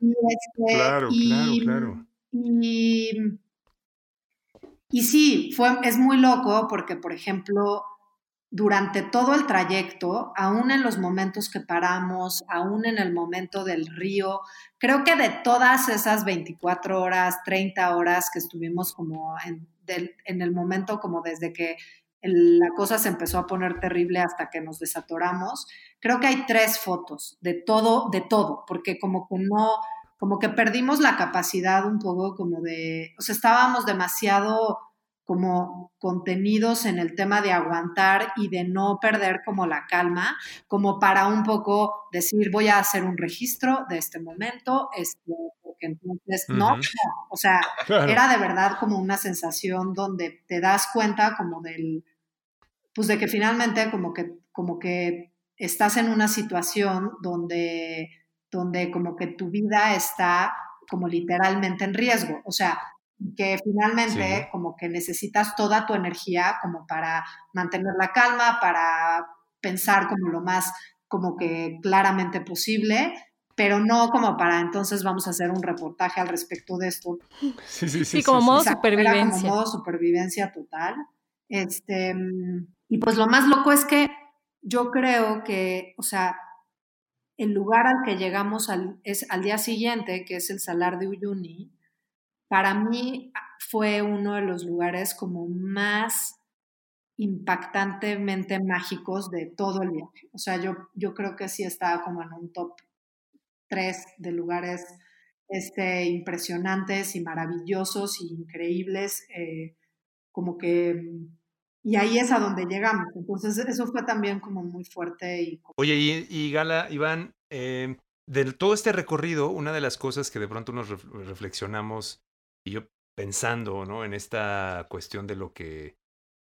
Y este, claro, claro, claro. Y, y sí, fue, es muy loco porque, por ejemplo, durante todo el trayecto, aún en los momentos que paramos, aún en el momento del río, creo que de todas esas 24 horas, 30 horas que estuvimos como en, el momento como desde que la cosa se empezó a poner terrible hasta que nos desatoramos, creo que hay tres fotos de todo, de todo, porque como que no, como que perdimos la capacidad un poco como de, o sea, estábamos demasiado como contenidos en el tema de aguantar y de no perder como la calma, como para un poco decir voy a hacer un registro de este momento, este, porque entonces no, o sea, era de verdad como una sensación donde te das cuenta como del, pues de que finalmente como que, como que estás en una situación donde donde como que tu vida está como literalmente en riesgo. O sea, que finalmente como que necesitas toda tu energía como para mantener la calma, para pensar como lo más como que claramente posible, pero no como para entonces vamos a hacer un reportaje al respecto de esto. Sí, sí, sí. Sí, como modo supervivencia. Era como modo supervivencia total. Este, y pues lo más loco es que yo creo que, o sea, el lugar al que llegamos al, es, al día siguiente, que es el Salar de Uyuni, para mí fue uno de los lugares como más impactantemente mágicos de todo el viaje. O sea, yo, yo creo que sí estaba como en un top 3 de lugares este, impresionantes y maravillosos y increíbles, eh, como que y ahí es a donde llegamos. Entonces, eso fue también como muy fuerte. Y... Oye, y, Gala, Iván, eh, de todo este recorrido, una de las cosas que de pronto nos reflexionamos, y yo pensando ¿no? en esta cuestión de lo que,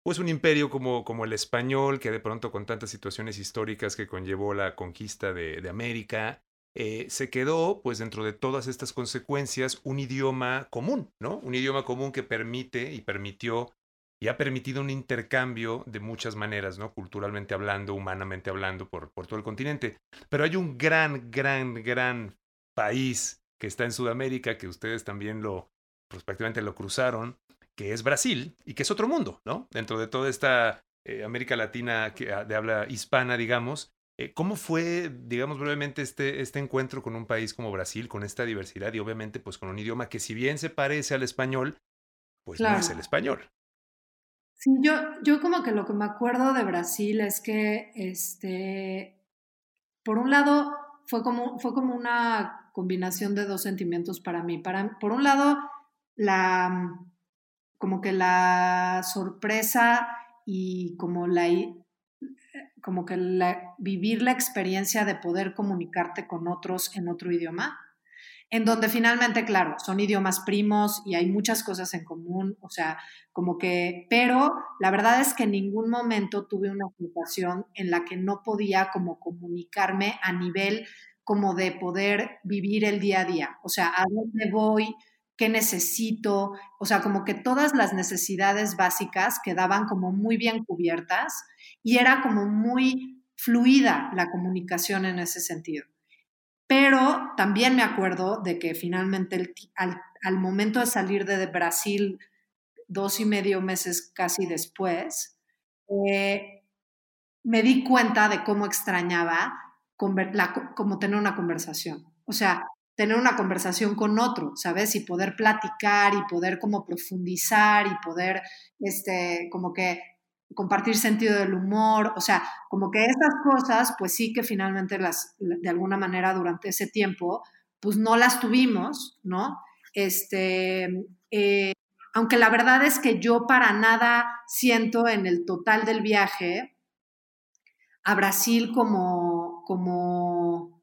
pues un imperio como, como el español, que de pronto con tantas situaciones históricas que conllevó la conquista de, América, eh, se quedó, pues dentro de todas estas consecuencias, un idioma común, ¿no? Un idioma común que permite y permitió y ha permitido un intercambio de muchas maneras, ¿no? Culturalmente hablando, humanamente hablando, por, por todo el continente. Pero hay un gran, gran, gran país que está en Sudamérica, que ustedes también lo, pues prácticamente lo cruzaron, que es Brasil y que es otro mundo, ¿no? Dentro de toda esta eh, América Latina que, ah, de habla hispana, digamos. Eh, ¿Cómo fue, digamos brevemente, este, este encuentro con un país como Brasil, con esta diversidad y obviamente pues con un idioma que si bien se parece al español, pues no es el español? Sí, yo, yo como que lo que me acuerdo de Brasil es que, este, por un lado, fue como, fue como una combinación de dos sentimientos para mí. Para, por un lado, la, como que la sorpresa y como la, como que vivir la experiencia de poder comunicarte con otros en otro idioma en donde finalmente, claro, son idiomas primos y hay muchas cosas en común, o sea, como que, pero la verdad es que en ningún momento tuve una situación en la que no podía como comunicarme a nivel como de poder vivir el día a día, o sea, a dónde voy, qué necesito, o sea, como que todas las necesidades básicas quedaban como muy bien cubiertas y era como muy fluida la comunicación en ese sentido. Pero también me acuerdo de que finalmente al, momento de salir de Brasil, dos y medio meses casi después, eh, me di cuenta de cómo extrañaba como tener una conversación. O sea, tener una conversación con otro, ¿sabes? Y poder platicar y poder como profundizar y poder, este, como que compartir sentido del humor, o sea, como que esas cosas, pues sí que finalmente las, de alguna manera durante ese tiempo, pues no las tuvimos, ¿no? Este, eh, aunque la verdad es que yo para nada siento en el total del viaje a Brasil como, como,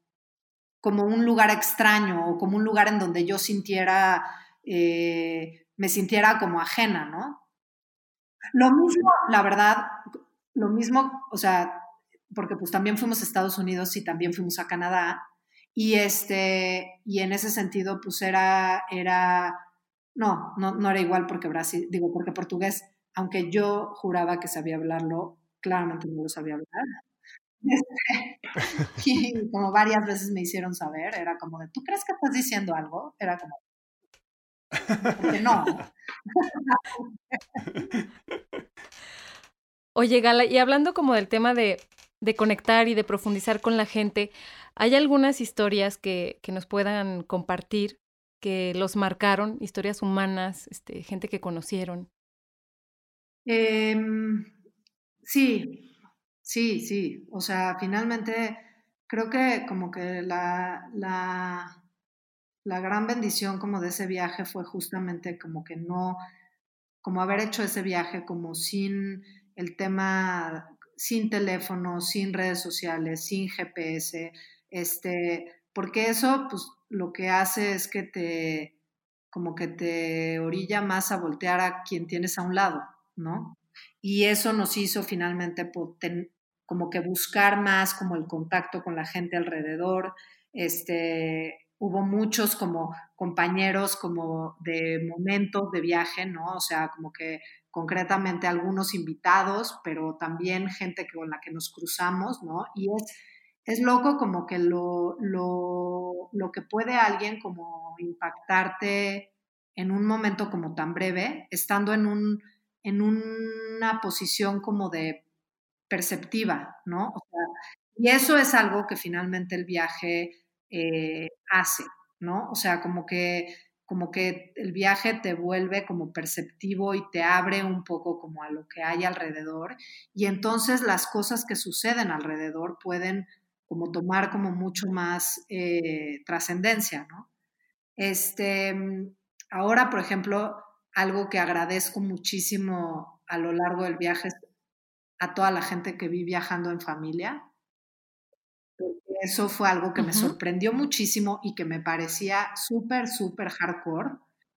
como un lugar extraño o como un lugar en donde yo sintiera, eh, me sintiera como ajena, ¿no? Lo mismo, la verdad, lo mismo, o sea, porque pues también fuimos a Estados Unidos y también fuimos a Canadá. Y este, y en ese sentido, pues era, era, no, no, no era igual porque Brasil, digo, porque portugués, aunque yo juraba que sabía hablarlo, claramente no lo sabía hablar. Y como varias veces me hicieron saber, era como de, ¿tú crees que estás diciendo algo? Era como, porque no. Oye, Gala, y hablando como del tema de, conectar y de profundizar con la gente, ¿hay algunas historias que, nos puedan compartir que los marcaron, historias humanas, este, gente que conocieron? Em, sí, sí, sí. O sea, finalmente creo que como que la, la, la gran bendición como de ese viaje fue justamente como que no, como haber hecho ese viaje como sin el tema, sin teléfono, sin redes sociales, sin GPS, este, porque eso pues lo que hace es que te, como que te orilla más a voltear a quien tienes a un lado, ¿no? Y eso nos hizo finalmente como que buscar más como el contacto con la gente alrededor, este, hubo muchos como compañeros como de momentos de viaje, ¿no? O sea, como que concretamente algunos invitados, pero también gente con la que nos cruzamos, ¿no? Y es, es loco como que lo, lo, lo que puede alguien como impactarte en un momento como tan breve, estando en, un, en una posición como de perceptiva, ¿no? O sea, y eso es algo que finalmente el viaje eh, hace, ¿no? O sea, como que, como que el viaje te vuelve como perceptivo y te abre un poco como a lo que hay alrededor y entonces las cosas que suceden alrededor pueden como tomar como mucho más eh, trascendencia, ¿no? Este, ahora, por ejemplo, algo que agradezco muchísimo a lo largo del viaje a toda la gente que vi viajando en familia, eso fue algo que me sorprendió muchísimo y que me parecía súper, súper hardcore.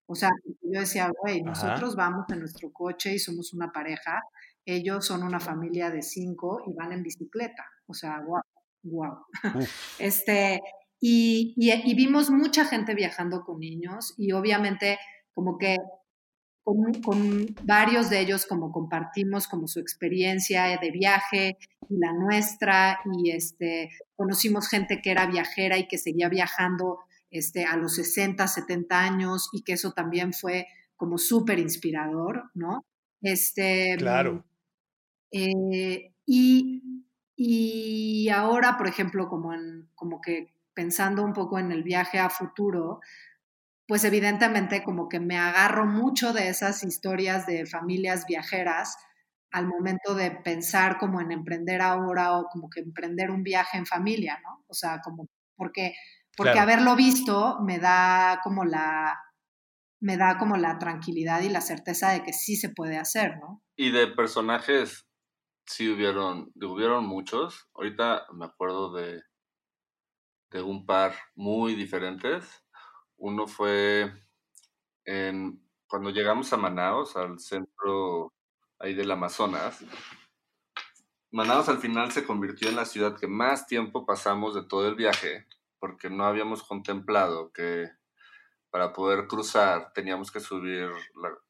O sea, yo decía, güey, nosotros vamos en nuestro coche y somos una pareja, ellos son una familia de cinco y van en bicicleta. O sea, wow, wow. este, y, y, vimos mucha gente viajando con niños y obviamente como que con, con, varios de ellos como compartimos como su experiencia de viaje y la nuestra y este, conocimos gente que era viajera y que seguía viajando este, a los 60, 70 años y que eso también fue como súper inspirador, ¿no? Este, claro. Eh, y, y ahora, por ejemplo, como, en, como que pensando un poco en el viaje a futuro, pues evidentemente como que me agarro mucho de esas historias de familias viajeras al momento de pensar como en emprender ahora o como que emprender un viaje en familia, ¿no? O sea, como porque porque haberlo visto me da como la me da como la tranquilidad y la certeza de que sí se puede hacer, ¿no? Y de personajes sí hubieron, hubieron muchos. Ahorita me acuerdo de de un par muy diferentes. Uno fue cuando llegamos a Manaos, al centro ahí del Amazonas. Manaos al final se convirtió en la ciudad que más tiempo pasamos de todo el viaje, porque no habíamos contemplado que para poder cruzar teníamos que subir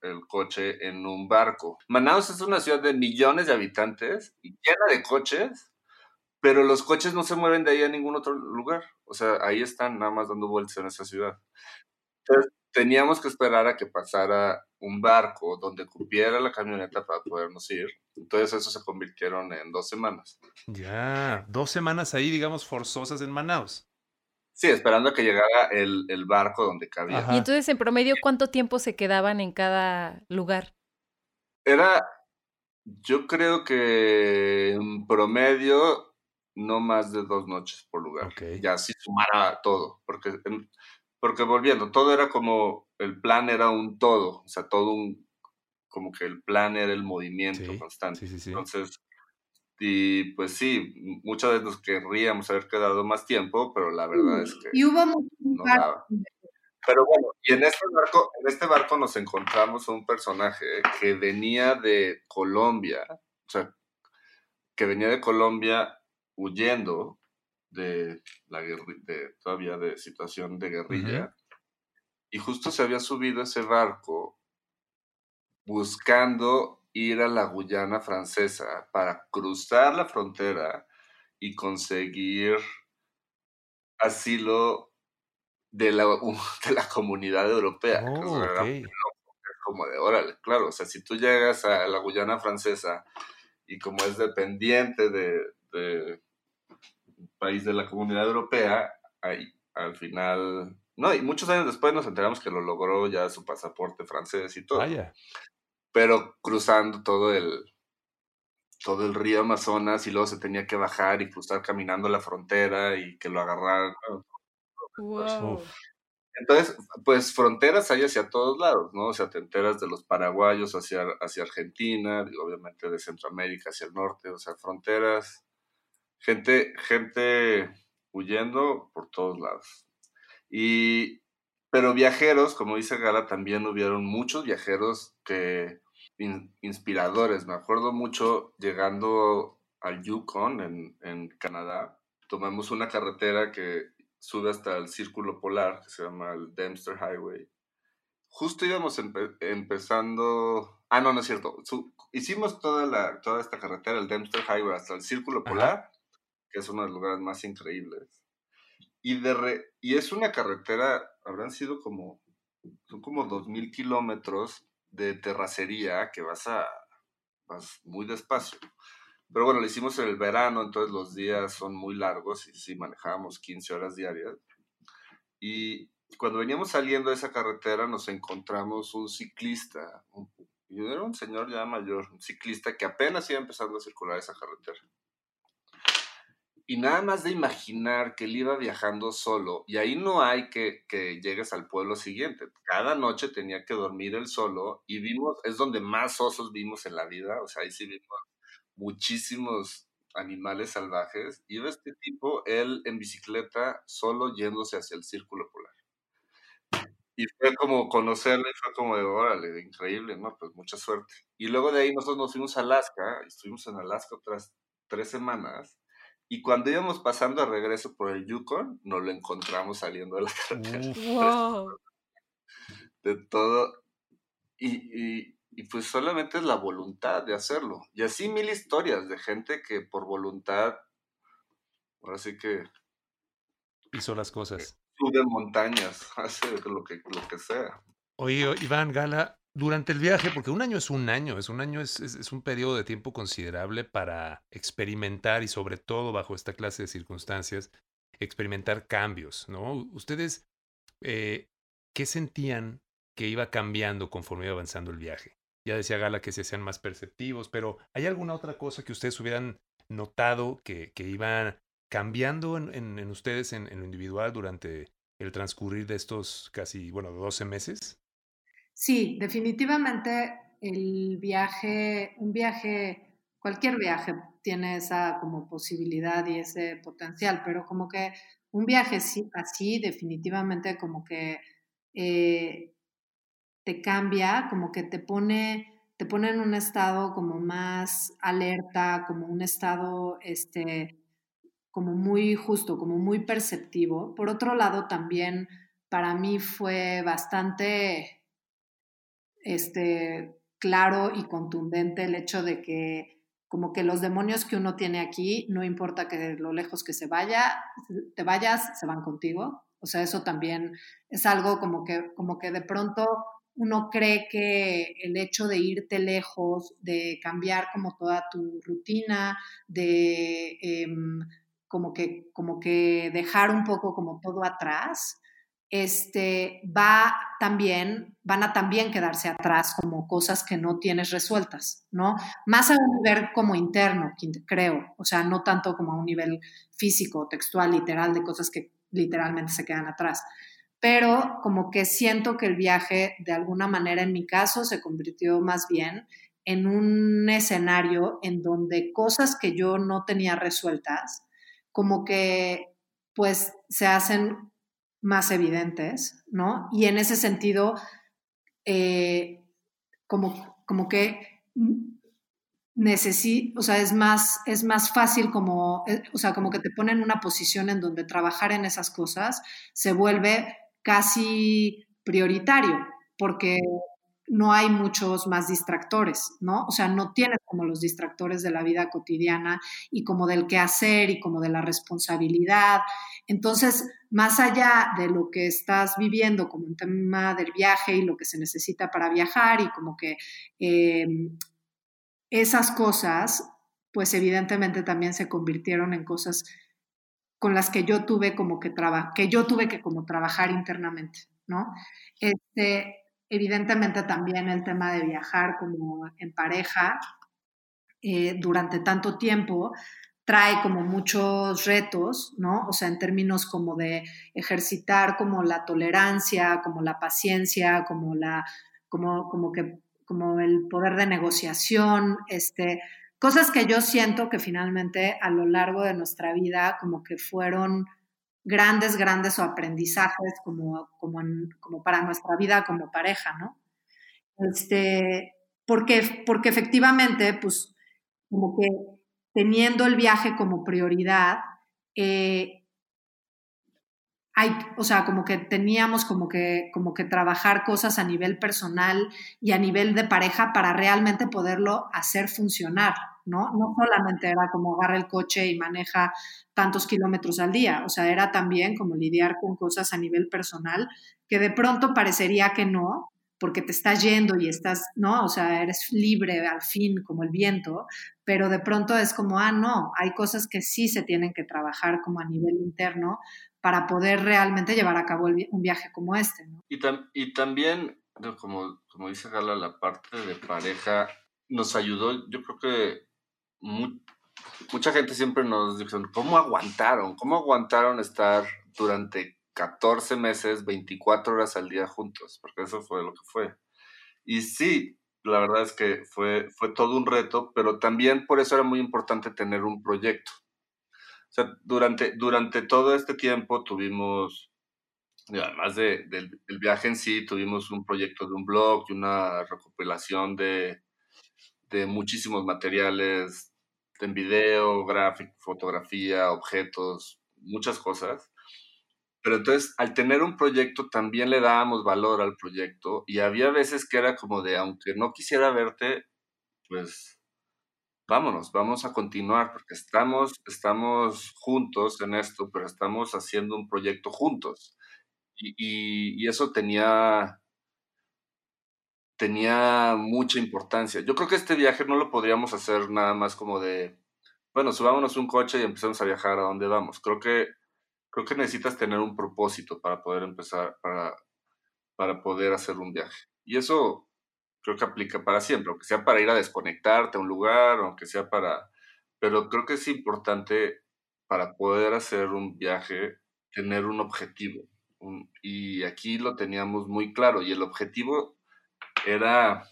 el coche en un barco. Manaus es una ciudad de millones de habitantes y llena de coches pero los coches no se mueven de ahí a ningún otro lugar. O sea, ahí están nada más dando vueltas en esa ciudad. Entonces, teníamos que esperar a que pasara un barco donde cupiera la camioneta para podernos ir. Entonces, eso se convirtieron en dos semanas. Ya, dos semanas ahí, digamos, forzosas en Manaus. Sí, esperando a que llegara el, el barco donde cabía. Y entonces, en promedio, ¿cuánto tiempo se quedaban en cada lugar? Era, yo creo que en promedio no más de dos noches por lugar. Ya si sumara todo, porque, porque volviendo, todo era como, el plan era un todo, o sea, todo un, como que el plan era el movimiento constante. Entonces, y pues sí, muchas veces nos querríamos haber quedado más tiempo, pero la verdad es que... Y hubo no Pero bueno, y en este barco, en este barco nos encontramos un personaje que venía de Colombia, o sea, que venía de Colombia huyendo de la de, todavía de situación de guerrilla, y justo se había subido ese barco buscando ir a la Guyana francesa para cruzar la frontera y conseguir asilo de la, de la comunidad europea. Oh, como de, órale, claro, o sea, si tú llegas a la Guyana francesa y como es dependiente de país de la comunidad europea, ahí, al final, no, y muchos años después nos enteramos que lo logró ya su pasaporte francés y todo. Pero cruzando todo el, todo el río Amazonas y luego se tenía que bajar y cruzar caminando la frontera y que lo agarraran. Entonces, pues fronteras hay hacia todos lados, ¿no? O sea, te enteras de los paraguayos hacia, hacia Argentina, obviamente de Centroamérica hacia el norte, o sea, fronteras gente, gente huyendo por todos lados. Y, pero viajeros, como dice Gala, también hubieron muchos viajeros que inspiradores. Me acuerdo mucho llegando al Yukon en, en Canadá, tomamos una carretera que sube hasta el círculo polar, que se llama el Dempster Highway. Justo íbamos empezando... Ah, no, no es cierto. hicimos toda, la, toda esta carretera, el Dempster Highway, hasta el círculo polar que es uno de los lugares más increíbles. Y, de y es una carretera, habrán sido como, son como 2.000 kilómetros de terracería que vas a, vas muy despacio. Pero bueno, lo hicimos en el verano, entonces los días son muy largos y sí manejábamos 15 horas diarias. Y cuando veníamos saliendo de esa carretera nos encontramos un ciclista, y era un señor ya mayor, un ciclista que apenas iba empezando a circular esa carretera. Y nada más de imaginar que él iba viajando solo, y ahí no hay que, que llegues al pueblo siguiente. Cada noche tenía que dormir él solo, y vimos, es donde más osos vimos en la vida, o sea, ahí sí vimos muchísimos animales salvajes. Iba este tipo, él en bicicleta, solo yéndose hacia el círculo polar. Y fue como conocerle, fue como de, órale, increíble, ¿no? Pues mucha suerte. Y luego de ahí nosotros nos fuimos a Alaska, estuvimos en Alaska otras tres semanas, Y cuando íbamos pasando a regreso por el Yukon, nos lo encontramos saliendo de la carretera. Wow. De todo. Y, y, pues solamente es la voluntad de hacerlo. Y así mil historias de gente que por voluntad, ahora sí que... Hizo las cosas. Sube montañas, hace lo que, lo que sea. Oye, Iván Gala, durante el viaje, porque un año es un año, es un año, es, es, un periodo de tiempo considerable para experimentar y sobre todo bajo esta clase de circunstancias, experimentar cambios, ¿no? Ustedes, eh, ¿qué sentían que iba cambiando conforme iba avanzando el viaje? Ya decía Gala que se hacían más perceptivos, pero ¿hay alguna otra cosa que ustedes hubieran notado que, que iba cambiando en, en, en ustedes en, en, lo individual durante el transcurrir de estos casi, bueno, 12 meses? Sí, definitivamente el viaje, un viaje, cualquier viaje tiene esa como posibilidad y ese potencial, pero como que un viaje así definitivamente como que eh, te cambia, como que te pone, te pone en un estado como más alerta, como un estado, este, como muy justo, como muy perceptivo. Por otro lado, también para mí fue bastante este, claro y contundente el hecho de que como que los demonios que uno tiene aquí, no importa que lo lejos que se vaya, te vayas, se van contigo. O sea, eso también es algo como que, como que de pronto uno cree que el hecho de irte lejos, de cambiar como toda tu rutina, de em, como, que, como que dejar un poco como todo atrás, este, va también, van a también quedarse atrás como cosas que no tienes resueltas, ¿no? Más a un nivel como interno, creo, o sea, no tanto como a un nivel físico, textual, literal, de cosas que literalmente se quedan atrás. Pero como que siento que el viaje, de alguna manera, en mi caso, se convirtió más bien en un escenario en donde cosas que yo no tenía resueltas, como que pues se hacen más evidentes, ¿no? Y en ese sentido, eh, como, como que necesito, o sea, es más, es más fácil como, eh, o sea, como que te ponen en una posición en donde trabajar en esas cosas se vuelve casi prioritario, porque no hay muchos más distractores, ¿no? O sea, no tienes como los distractores de la vida cotidiana y como del quehacer y como de la responsabilidad. Entonces, más allá de lo que estás viviendo como un tema del viaje y lo que se necesita para viajar y como que em, esas cosas, pues evidentemente también se convirtieron en cosas con las que yo tuve como que trabajar, que yo tuve que como trabajar internamente, ¿no? Este, Evidentemente también el tema de viajar como en pareja eh, durante tanto tiempo trae como muchos retos, ¿no? O sea, en términos como de ejercitar como la tolerancia, como la paciencia, como la, como, como que, como el poder de negociación, este, cosas que yo siento que finalmente a lo largo de nuestra vida como que fueron grandes, grandes aprendizajes como, como, como para nuestra vida como pareja, ¿no? Este, porque, porque efectivamente, pues, como que teniendo el viaje como prioridad, eh, hay, o sea, como que teníamos como que, como que trabajar cosas a nivel personal y a nivel de pareja para realmente poderlo hacer funcionar, ¿no? No solamente era como agarra el coche y maneja tantos kilómetros al día, o sea, era también como lidiar con cosas a nivel personal que de pronto parecería que no, porque te estás yendo y estás, ¿no? O sea, eres libre al fin como el viento, pero de pronto es como, ah, no, hay cosas que sí se tienen que trabajar como a nivel interno para poder realmente llevar a cabo un viaje como este. Y, y también, como, como dice Gala, la parte de pareja nos ayudó, yo creo que mucha gente siempre nos dice, ¿cómo aguantaron? ¿Cómo aguantaron estar durante 14 meses, 24 horas al día juntos? Porque eso fue lo que fue. Y sí, la verdad es que fue, fue todo un reto, pero también por eso era muy importante tener un proyecto. O sea, durante, durante todo este tiempo tuvimos, además de, del viaje en sí, tuvimos un proyecto de un blog y una recopilación de, de muchísimos materiales en video, gráfico, fotografía, objetos, muchas cosas. Pero entonces, al tener un proyecto, también le dábamos valor al proyecto y había veces que era como de, aunque no quisiera verte, pues vámonos, vamos a continuar porque estamos, estamos juntos en esto, pero estamos haciendo un proyecto juntos. Y eso tenía, tenía mucha importancia. Yo creo que este viaje no lo podríamos hacer nada más como de, bueno, subámonos un coche y empezamos a viajar a donde vamos. Creo que creo que necesitas tener un propósito para poder empezar, para, para poder hacer un viaje. Y eso creo que aplica para siempre, aunque sea para ir a desconectarte a un lugar, aunque sea para... Pero creo que es importante para poder hacer un viaje tener un objetivo. y aquí lo teníamos muy claro. Y el objetivo era,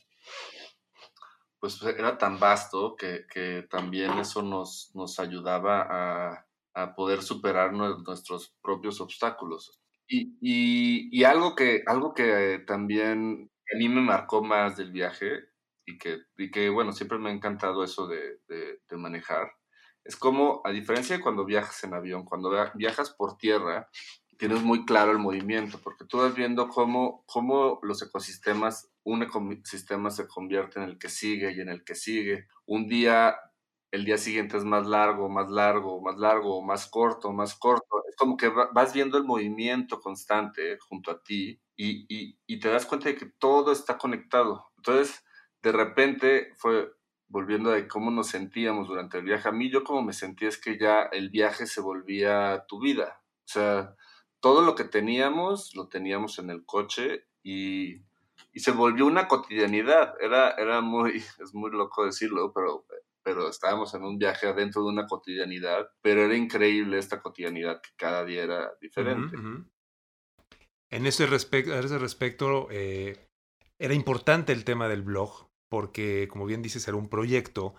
pues era tan vasto que, que también eso nos, nos ayudaba a, a poder superar nuestros propios obstáculos. Y, y, algo, que, algo que también a mí me marcó más del viaje y que, y que bueno, siempre me ha encantado eso de, de, de manejar, es como, a diferencia de cuando viajas en avión, cuando viajas por tierra, tienes muy claro el movimiento, porque tú vas viendo cómo, cómo los ecosistemas, un ecosistema se convierte en el que sigue y en el que sigue. Un día el día siguiente es más largo, más largo, más largo, más corto, más corto. Es como que vas viendo el movimiento constante junto a ti y, te das cuenta de que todo está conectado. Entonces, de repente fue volviendo a cómo nos sentíamos durante el viaje. A mí yo como me sentía es que ya el viaje se volvía tu vida. O sea, todo lo que teníamos lo teníamos en el coche y, se volvió una cotidianidad. Era, era muy, es muy loco decirlo, pero pero estábamos en un viaje adentro de una cotidianidad, pero era increíble esta cotidianidad que cada día era diferente. En ese, respecto, ese respecto, eh, era importante el tema del blog, porque como bien dices, era un proyecto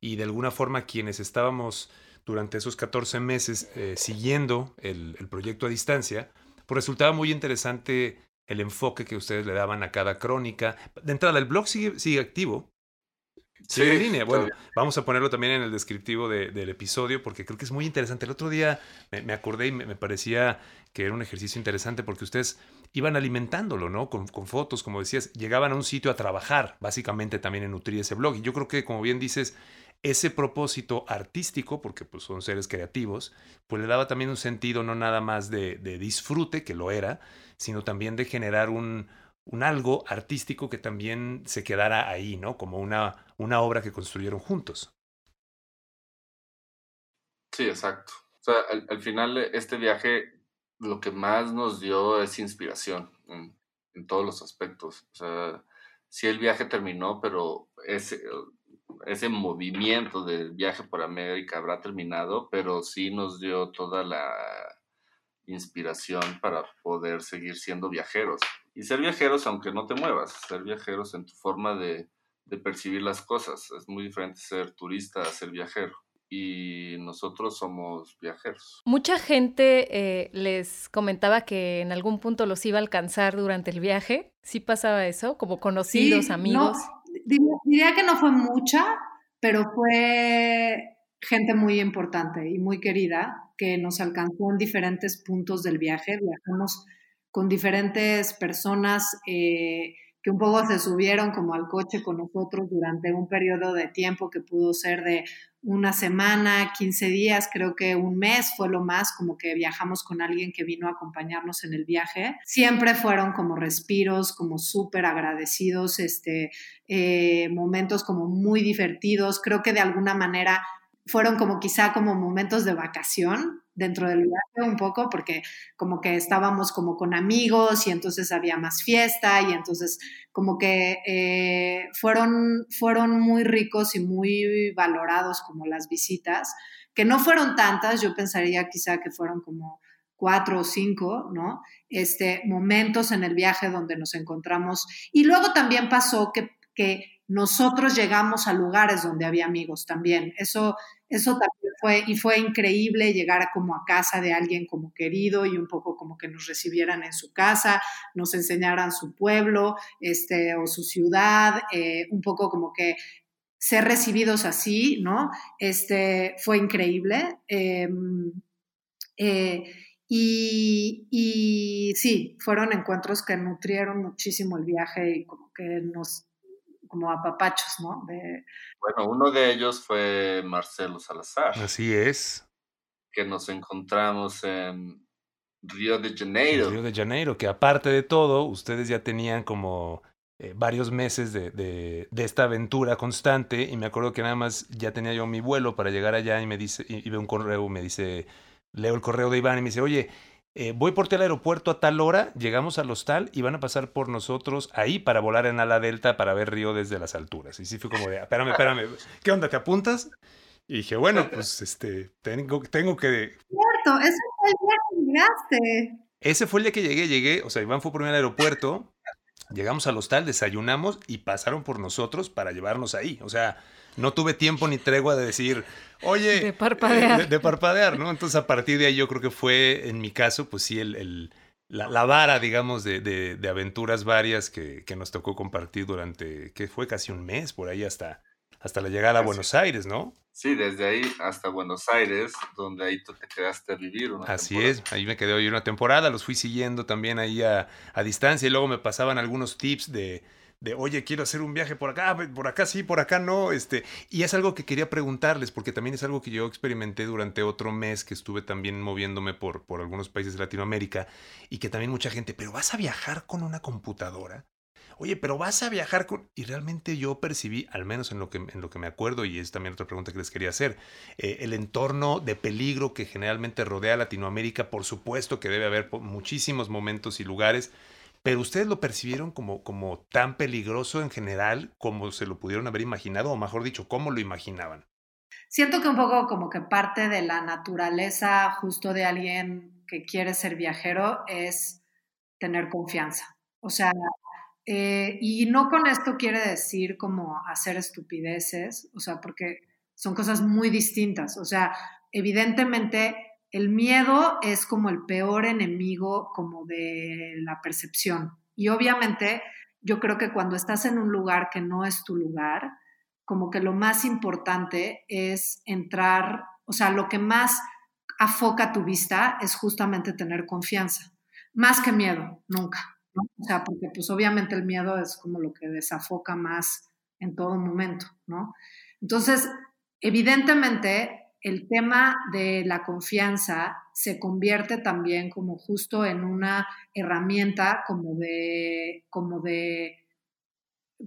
y de alguna forma quienes estábamos durante esos 14 meses eh, siguiendo el, el, proyecto a distancia, pues resultaba muy interesante el enfoque que ustedes le daban a cada crónica. De entrada, el blog sigue, sigue activo, Sí, en línea. Bueno, vamos a ponerlo también en el descriptivo del episodio porque creo que es muy interesante. El otro día me, acordé y me, parecía que era un ejercicio interesante porque ustedes iban alimentándolo, ¿no? Con, con, fotos, como decías, llegaban a un sitio a trabajar, básicamente también en nutrir ese blog. Y yo creo que, como bien dices, ese propósito artístico, porque pues son seres creativos, pues le daba también un sentido no nada más de disfrute, que lo era, sino también de generar un, un algo artístico que también se quedara ahí, ¿no? Como una, una obra que construyeron juntos. Sí, exacto. O sea, al, final este viaje lo que más nos dio es inspiración en, en, todos los aspectos. O sea, sí el viaje terminó, pero ese, ese movimiento del viaje por América habrá terminado, pero sí nos dio toda la inspiración para poder seguir siendo viajeros. Y ser viajeros aunque no te muevas, ser viajeros en tu forma de, percibir las cosas. Es muy diferente ser turista a ser viajero. Y nosotros somos viajeros. Mucha gente eh, les comentaba que en algún punto los iba a alcanzar durante el viaje. ¿Sí pasaba eso? Como conocidos, amigos. Diría que no fue mucha, pero fue gente muy importante y muy querida que nos alcanzó en diferentes puntos del viaje. Viajamos con diferentes personas eh, que un poco se subieron como al coche con nosotros durante un periodo de tiempo que pudo ser de una semana, 15 días, creo que un mes fue lo más, como que viajamos con alguien que vino a acompañarnos en el viaje. Siempre fueron como respiros, como súper agradecidos, este, eh, momentos como muy divertidos. Creo que de alguna manera fueron como quizá como momentos de vacación dentro del viaje un poco, porque como que estábamos como con amigos y entonces había más fiesta y entonces como que eh, fueron, fueron muy ricos y muy valorados como las visitas, que no fueron tantas, yo pensaría quizá que fueron como cuatro o cinco, ¿no? Este, momentos en el viaje donde nos encontramos. Y luego también pasó que, que nosotros llegamos a lugares donde había amigos también. Eso, eso también fue, y fue increíble llegar como a casa de alguien como querido y un poco como que nos recibieran en su casa, nos enseñaran su pueblo este, o su ciudad, eh, un poco como que ser recibidos así, ¿no? Este, fue increíble. Em, eh, y, y, sí, fueron encuentros que nutrieron muchísimo el viaje y como que nos, como apapachos, ¿no? Bueno, uno de ellos fue Marcelo Salazar. Así es. Que nos encontramos en Río de Janeiro. Río de Janeiro, que aparte de todo, ustedes ya tenían como eh, varios meses de, de, de, esta aventura constante y me acuerdo que nada más ya tenía yo mi vuelo para llegar allá y me dice, y, y veo un correo, me dice, leo el correo de Iván y me dice, oye, eh, voy por ti al aeropuerto a tal hora, llegamos al hostal y van a pasar por nosotros ahí para volar en ala delta para ver Río desde las alturas. Y sí fue como de, espérame, espérame, ¿qué onda? ¿Te apuntas? Y dije, bueno, pues este, tengo, tengo que... Cierto, ese fue el día que llegaste. Ese fue el día que llegué, llegué, o sea, Iván fue por mí al aeropuerto, llegamos al hostal, desayunamos y pasaron por nosotros para llevarnos ahí. O sea, no tuve tiempo ni tregua de decir, oye, de parpadear. Eh, de, de, parpadear, ¿no? Entonces a partir de ahí yo creo que fue, en mi caso, pues sí, el, el la, la, vara, digamos, de, de, de aventuras varias que, que, nos tocó compartir durante, que fue casi un mes, por ahí hasta, hasta la llegada a Buenos Aires, ¿no? Sí, desde ahí hasta Buenos Aires, donde ahí tú te quedaste a vivir. Una Así temporada. es, ahí me quedé hoy una temporada, los fui siguiendo también ahí a, a distancia y luego me pasaban algunos tips de, de, oye, quiero hacer un viaje por acá, por acá sí, por acá no, este, y es algo que quería preguntarles, porque también es algo que yo experimenté durante otro mes que estuve también moviéndome por, por algunos países de Latinoamérica, y que también mucha gente, pero vas a viajar con una computadora. Oye, pero vas a viajar con... Y realmente yo percibí, al menos en lo que, en lo que me acuerdo, y es también otra pregunta que les quería hacer, eh, el entorno de peligro que generalmente rodea a Latinoamérica, por supuesto que debe haber muchísimos momentos y lugares, pero ustedes lo percibieron como, como tan peligroso en general como se lo pudieron haber imaginado, o mejor dicho, ¿cómo lo imaginaban? Siento que un poco como que parte de la naturaleza justo de alguien que quiere ser viajero es tener confianza. O sea, eh, y no con esto quiere decir como hacer estupideces, o sea, porque son cosas muy distintas. O sea, evidentemente el miedo es como el peor enemigo como de la percepción. Y obviamente yo creo que cuando estás en un lugar que no es tu lugar, como que lo más importante es entrar, o sea, lo que más afoca tu vista es justamente tener confianza, más que miedo, nunca. O sea, porque pues obviamente el miedo es como lo que desafoca más en todo momento, ¿no? Entonces, evidentemente, el tema de la confianza se convierte también como justo en una herramienta como de, como de,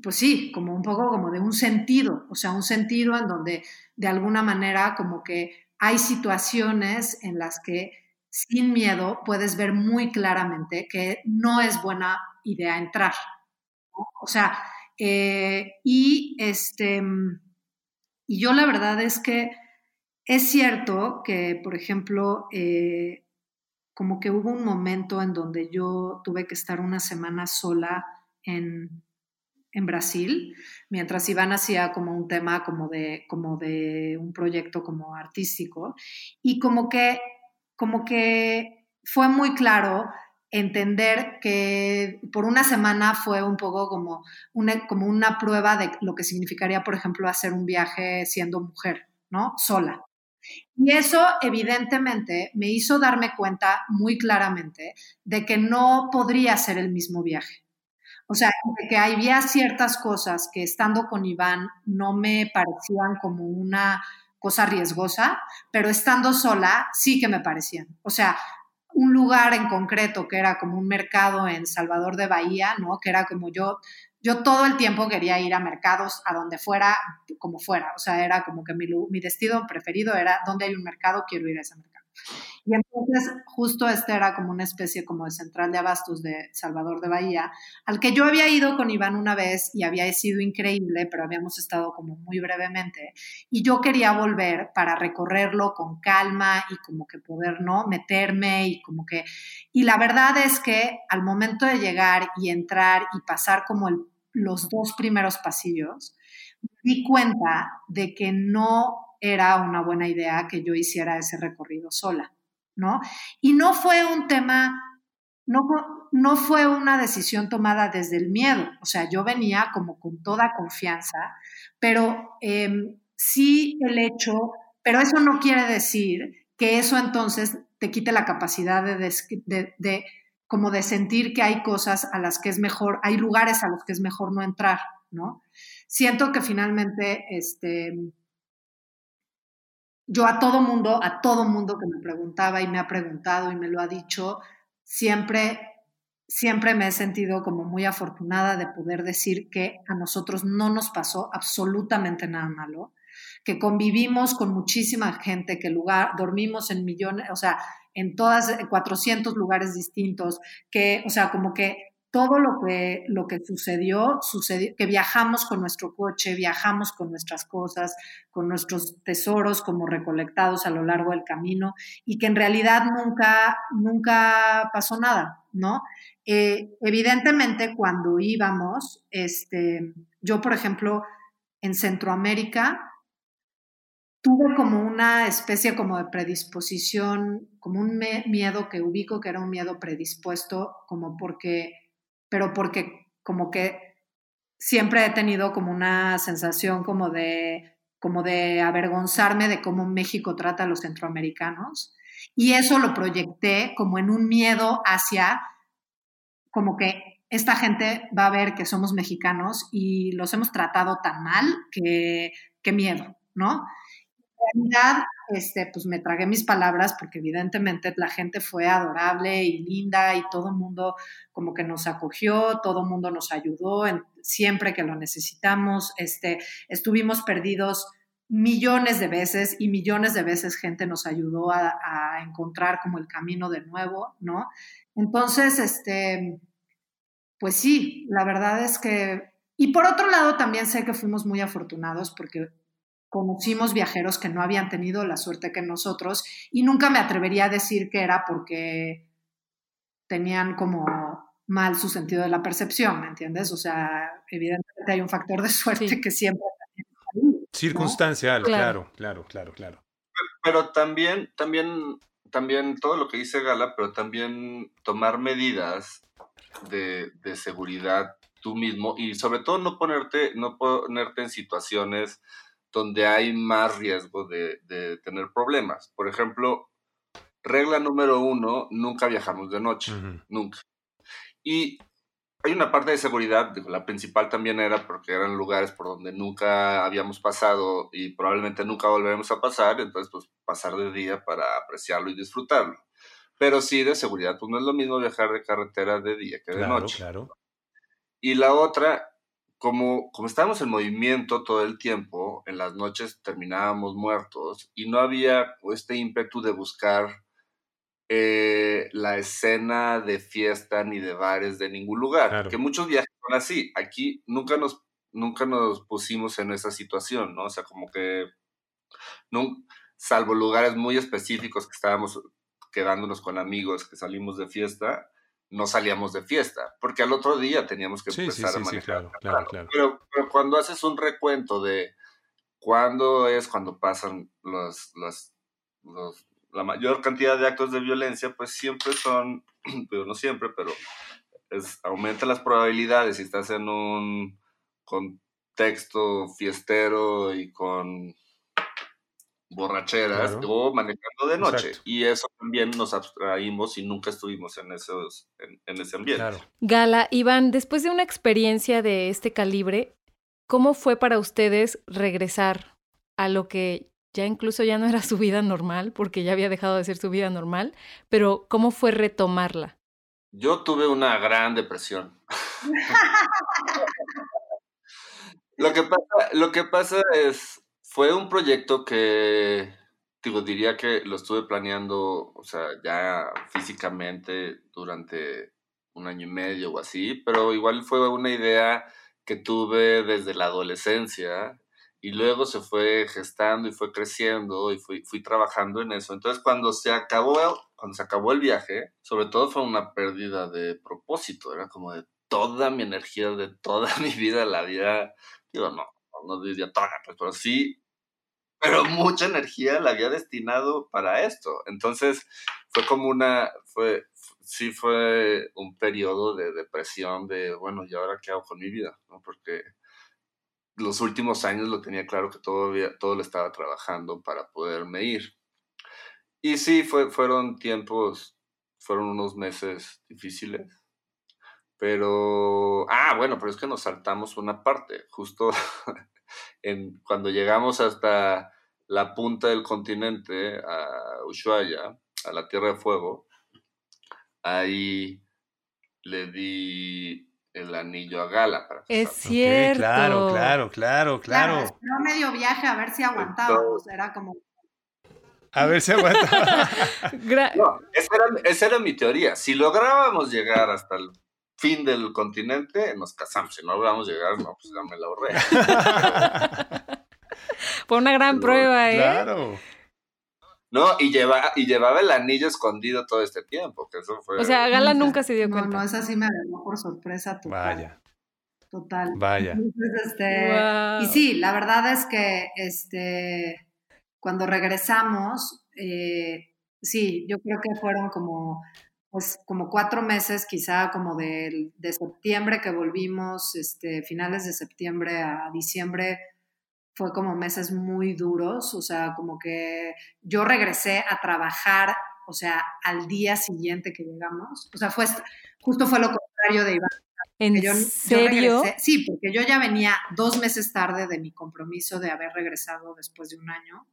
pues sí, como un poco como de un sentido, o sea, un sentido en donde de alguna manera como que hay situaciones en las que sin miedo puedes ver muy claramente que no es buena idea entrar. O sea, eh, y este, y yo la verdad es que es cierto que, por ejemplo, eh, como que hubo un momento en donde yo tuve que estar una semana sola en, en Brasil, mientras Iván hacía como un tema como de, como de un proyecto como artístico, y como que, como que fue muy claro entender que por una semana fue un poco como una, como una prueba de lo que significaría, por ejemplo, hacer un viaje siendo mujer, ¿no? Sola. Y eso evidentemente me hizo darme cuenta muy claramente de que no podría ser el mismo viaje. O sea, de que había ciertas cosas que estando con Iván no me parecían como una cosa riesgosa, pero estando sola sí que me parecían. O sea, un lugar en concreto que era como un mercado en Salvador de Bahía, ¿no? Que era como yo yo todo el tiempo quería ir a mercados, a donde fuera, como fuera. O sea, era como que mi, mi destino preferido era donde hay un mercado, quiero ir a ese mercado. Y entonces justo este era como una especie como de central de abastos de Salvador de Bahía, al que yo había ido con Iván una vez y había sido increíble, pero habíamos estado como muy brevemente. Y yo quería volver para recorrerlo con calma y como que poder, ¿no? Meterme y como que... Y la verdad es que al momento de llegar y entrar y pasar como el, los dos primeros pasillos, di cuenta de que no era una buena idea que yo hiciera ese recorrido sola, ¿no? Y no fue un tema no, no fue una decisión tomada desde el miedo, o sea, yo venía como con toda confianza, pero em, sí el hecho, pero eso no quiere decir que eso entonces te quite la capacidad de, de, como de sentir que hay cosas a las que es mejor, hay lugares a los que es mejor no entrar, ¿no? Siento que finalmente, este, yo a todo mundo, a todo mundo que me preguntaba y me ha preguntado y me lo ha dicho, siempre, siempre me he sentido como muy afortunada de poder decir que a nosotros no nos pasó absolutamente nada malo, que convivimos con muchísima gente, que lugar, dormimos en millones, o sea, en todas 400 lugares distintos, que, o sea, como que todo lo que, lo que sucedió, sucedió, que viajamos con nuestro coche, viajamos con nuestras cosas, con nuestros tesoros como recolectados a lo largo del camino y que en realidad nunca, nunca pasó nada, ¿no? Eh, evidentemente cuando íbamos, este, yo por ejemplo, en Centroamérica, tuve como una especie como de predisposición, como un miedo que ubico que era un miedo predispuesto, como porque pero porque como que siempre he tenido como una sensación como de, como de avergonzarme de cómo México trata a los centroamericanos. Y eso lo proyecté como en un miedo hacia, como que esta gente va a ver que somos mexicanos y los hemos tratado tan mal que, que miedo, ¿no? Realidad, este, pues me tragué mis palabras porque evidentemente la gente fue adorable y linda y todo el mundo como que nos acogió, todo el mundo nos ayudó siempre que lo necesitamos. Este, estuvimos perdidos millones de veces y millones de veces gente nos ayudó a, a, encontrar como el camino de nuevo, ¿no? Entonces, este, pues sí, la verdad es que... Y por otro lado, también sé que fuimos muy afortunados porque conocimos viajeros que no habían tenido la suerte que nosotros y nunca me atrevería a decir que era porque tenían como mal su sentido de la percepción, ¿me entiendes? O sea, evidentemente hay un factor de suerte que siempre... Circunstancial, claro, claro, claro, claro. Pero también, también, también todo lo que dice Gala, pero también tomar medidas de, de seguridad tú mismo y sobre todo no ponerte, no ponerte en situaciones donde hay más riesgo de, tener problemas. Por ejemplo, regla número uno, nunca viajamos de noche, nunca. Y hay una parte de seguridad, la principal también era porque eran lugares por donde nunca habíamos pasado y probablemente nunca volveremos a pasar, entonces pues pasar de día para apreciarlo y disfrutarlo. Pero sí, de seguridad, pues no es lo mismo viajar de carretera de día que de noche. Claro. Y la otra como, como estábamos en movimiento todo el tiempo, en las noches terminábamos muertos y no había este ímpetu de buscar eh, la escena de fiesta ni de bares de ningún lugar, que muchos viajes son así. Aquí nunca nos, nunca nos pusimos en esa situación, ¿no? O sea, como que, no, salvo lugares muy específicos que estábamos quedándonos con amigos que salimos de fiesta, no salíamos de fiesta, porque al otro día teníamos que empezar a manejar. claro, claro, Pero, cuando haces un recuento de cuándo es cuando pasan los, los, la mayor cantidad de actos de violencia, pues siempre son, pero no siempre, pero es, aumenta las probabilidades si estás en un contexto fiestero y con borracheras o manejando de noche. Y eso también nos abstraímos y nunca estuvimos en, esos, en, ese ambiente. Gala, Iván, después de una experiencia de este calibre, ¿cómo fue para ustedes regresar a lo que ya incluso ya no era su vida normal, porque ya había dejado de ser su vida normal, pero cómo fue retomarla? Yo tuve una gran depresión. lo, que pasa, lo que pasa es, fue un proyecto que, digo, diría que lo estuve planeando, o sea, ya físicamente durante un año y medio o así, pero igual fue una idea que tuve desde la adolescencia y luego se fue gestando y fue creciendo y fui, fui trabajando en eso. Entonces, cuando se acabó, cuando se acabó el viaje, sobre todo fue una pérdida de propósito, era como de toda mi energía, de toda mi vida, la vida, digo, no, no diría toda, pues, pero sí pero mucha energía la había destinado para esto. Entonces fue como una, fue, sí fue un periodo de depresión de, bueno, ¿y ahora qué hago con mi vida? Porque los últimos años lo tenía claro que todavía, todo lo estaba trabajando para poderme ir. Y sí, fue, fueron tiempos, fueron unos meses difíciles. Pero, ah, bueno, pero es que nos saltamos una parte, justo en, cuando llegamos hasta la punta del continente, a Ushuaia, a la Tierra de Fuego, ahí le di el anillo a Gala. Para es cierto. claro, claro, claro, claro. Claro, medio viaje a ver si aguantábamos, era como... A ver si aguantaba. no, esa, era, esa era mi teoría. Si lográbamos llegar hasta el fin del continente, nos casamos. Si no logramos llegar, no, pues ya me la ahorré. Fue una gran prueba, ¿eh? Claro. No, y, lleva, y llevaba el anillo escondido todo este tiempo, que eso fue... O sea, Gala nunca se dio cuenta. No, no, esa sí me agarró por sorpresa total. Vaya. Total. Vaya. este, Y sí, la verdad es que este, cuando regresamos, eh, sí, yo creo que fueron como pues como cuatro meses, quizá como de, de, septiembre que volvimos, este, finales de septiembre a diciembre, fue como meses muy duros, o sea, como que yo regresé a trabajar, o sea, al día siguiente que llegamos, o sea, fue, justo fue lo contrario de Iván. ¿En serio? sí, porque yo ya venía dos meses tarde de mi compromiso de haber regresado después de un año.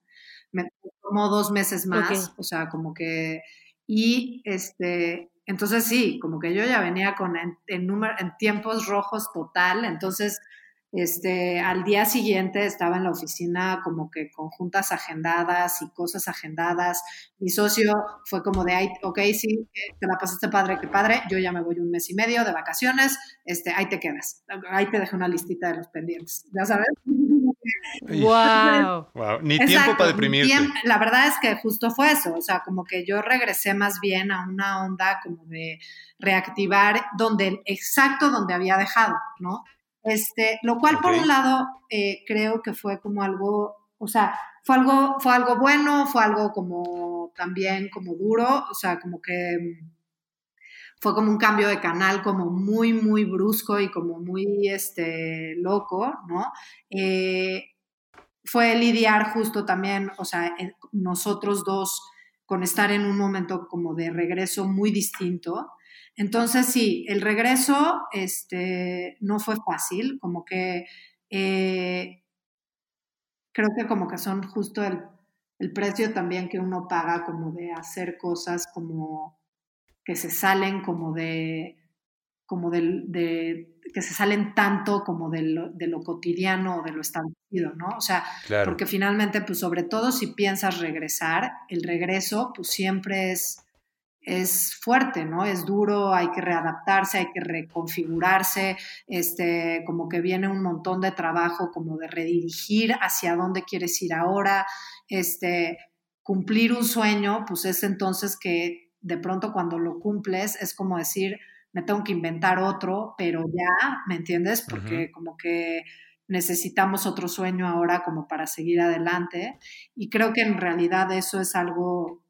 Me tomó dos meses más, o sea, como que y este, entonces sí, como que yo ya venía con en, en, en tiempos rojos total, entonces este, al día siguiente estaba en la oficina como que con juntas agendadas y cosas agendadas. Mi socio fue como de, ok, sí, te la pasaste padre, que padre, yo ya me voy un mes y medio de vacaciones, este, ahí te quedas. Ahí te dejé una listita de los pendientes, ¿ya sabes? Wow. wow. Ni tiempo para deprimirte. la verdad es que justo fue eso, o sea, como que yo regresé más bien a una onda como de reactivar donde, exacto donde había dejado, ¿no? Este, lo cual por un lado eh, creo que fue como algo, o sea, fue algo, fue algo bueno, fue algo como también como duro, o sea, como que mm, fue como un cambio de canal como muy, muy brusco y como muy este, loco, ¿no? Eh, fue lidiar justo también, o sea, nosotros dos con estar en un momento como de regreso muy distinto. Entonces, sí, el regreso este, no fue fácil, como que eh, creo que como que son justo el, el, precio también que uno paga como de hacer cosas como que se salen como de, como de, que se salen tanto como de lo, de lo, cotidiano o de lo establecido, ¿no? O sea, porque finalmente, pues sobre todo si piensas regresar, el regreso pues siempre es es fuerte, ¿no? Es duro, hay que readaptarse, hay que reconfigurarse, este, como que viene un montón de trabajo como de redirigir hacia dónde quieres ir ahora, este, cumplir un sueño, pues es entonces que de pronto cuando lo cumples es como decir, me tengo que inventar otro, pero ya, ¿me entiendes? Porque como que necesitamos otro sueño ahora como para seguir adelante y creo que en realidad eso es algo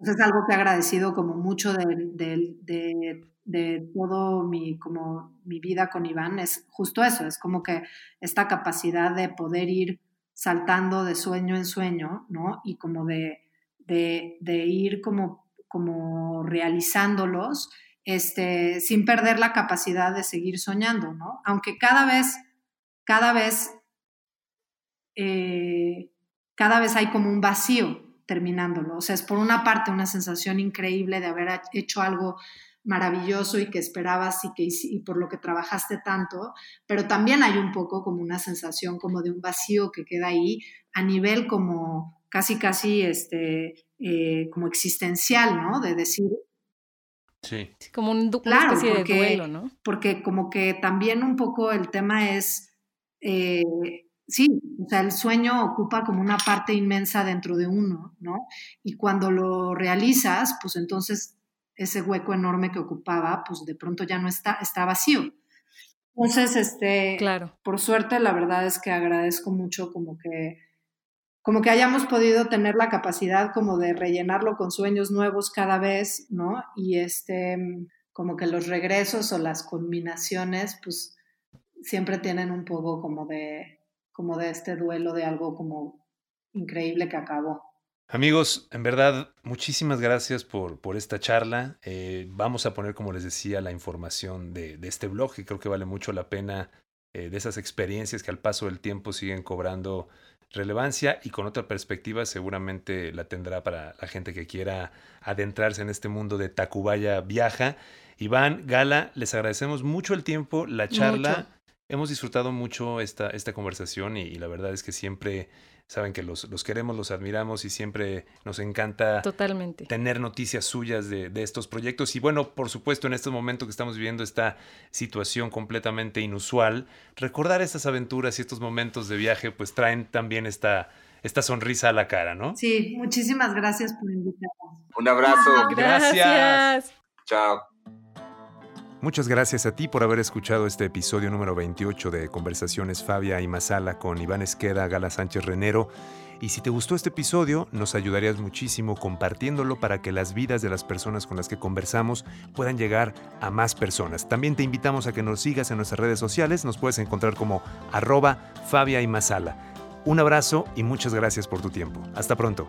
es algo que he agradecido como mucho de, de, todo mi, como mi vida con Iván, es justo eso, es como que esta capacidad de poder ir saltando de sueño en sueño, ¿no? Y como de, de ir como, como realizándolos, este, sin perder la capacidad de seguir soñando, ¿no? Aunque cada vez, cada vez, eh, cada vez hay como un vacío, terminándolo. O sea, es por una parte una sensación increíble de haber hecho algo maravilloso y que esperabas y, que, y por lo que trabajaste tanto, pero también hay un poco como una sensación como de un vacío que queda ahí a nivel como casi, casi, este, eh, como existencial, ¿no? De decir... Sí. como un, una especie de duelo, ¿no? Porque como que también un poco el tema es... Eh, sí, o sea, el sueño ocupa como una parte inmensa dentro de uno, ¿no? Y cuando lo realizas, pues entonces ese hueco enorme que ocupaba, pues de pronto ya no está, está vacío. Entonces, este, Claro. por suerte, la verdad es que agradezco mucho como que, como que hayamos podido tener la capacidad como de rellenarlo con sueños nuevos cada vez, ¿no? Y este, como que los regresos o las combinaciones, pues siempre tienen un poco como de, como de este duelo de algo como increíble que acabó. Amigos, en verdad, muchísimas gracias por, por esta charla. Eh, vamos a poner, como les decía, la información de, de, este blog, que creo que vale mucho la pena, eh, de esas experiencias que al paso del tiempo siguen cobrando relevancia y con otra perspectiva seguramente la tendrá para la gente que quiera adentrarse en este mundo de Tacubaya Viaja. Iván, Gala, les agradecemos mucho el tiempo, la charla. Mucho. Hemos disfrutado mucho esta, esta conversación y, y la verdad es que siempre saben que los, los, queremos, los admiramos y siempre nos encanta Totalmente. tener noticias suyas de, de, estos proyectos. Y bueno, por supuesto, en este momento que estamos viviendo esta situación completamente inusual, recordar estas aventuras y estos momentos de viaje, pues traen también esta, esta sonrisa a la cara, ¿no? Sí, muchísimas gracias por invitarnos. Un abrazo. Gracias. gracias. Chao. Muchas gracias a ti por haber escuchado este episodio número 28 de Conversaciones Fabia y Masala con Iván Esqueda, Gala Sánchez Renero. Y si te gustó este episodio, nos ayudarías muchísimo compartiéndolo para que las vidas de las personas con las que conversamos puedan llegar a más personas. También te invitamos a que nos sigas en nuestras redes sociales, nos puedes encontrar como arroba Fabia y Masala. Un abrazo y muchas gracias por tu tiempo. Hasta pronto.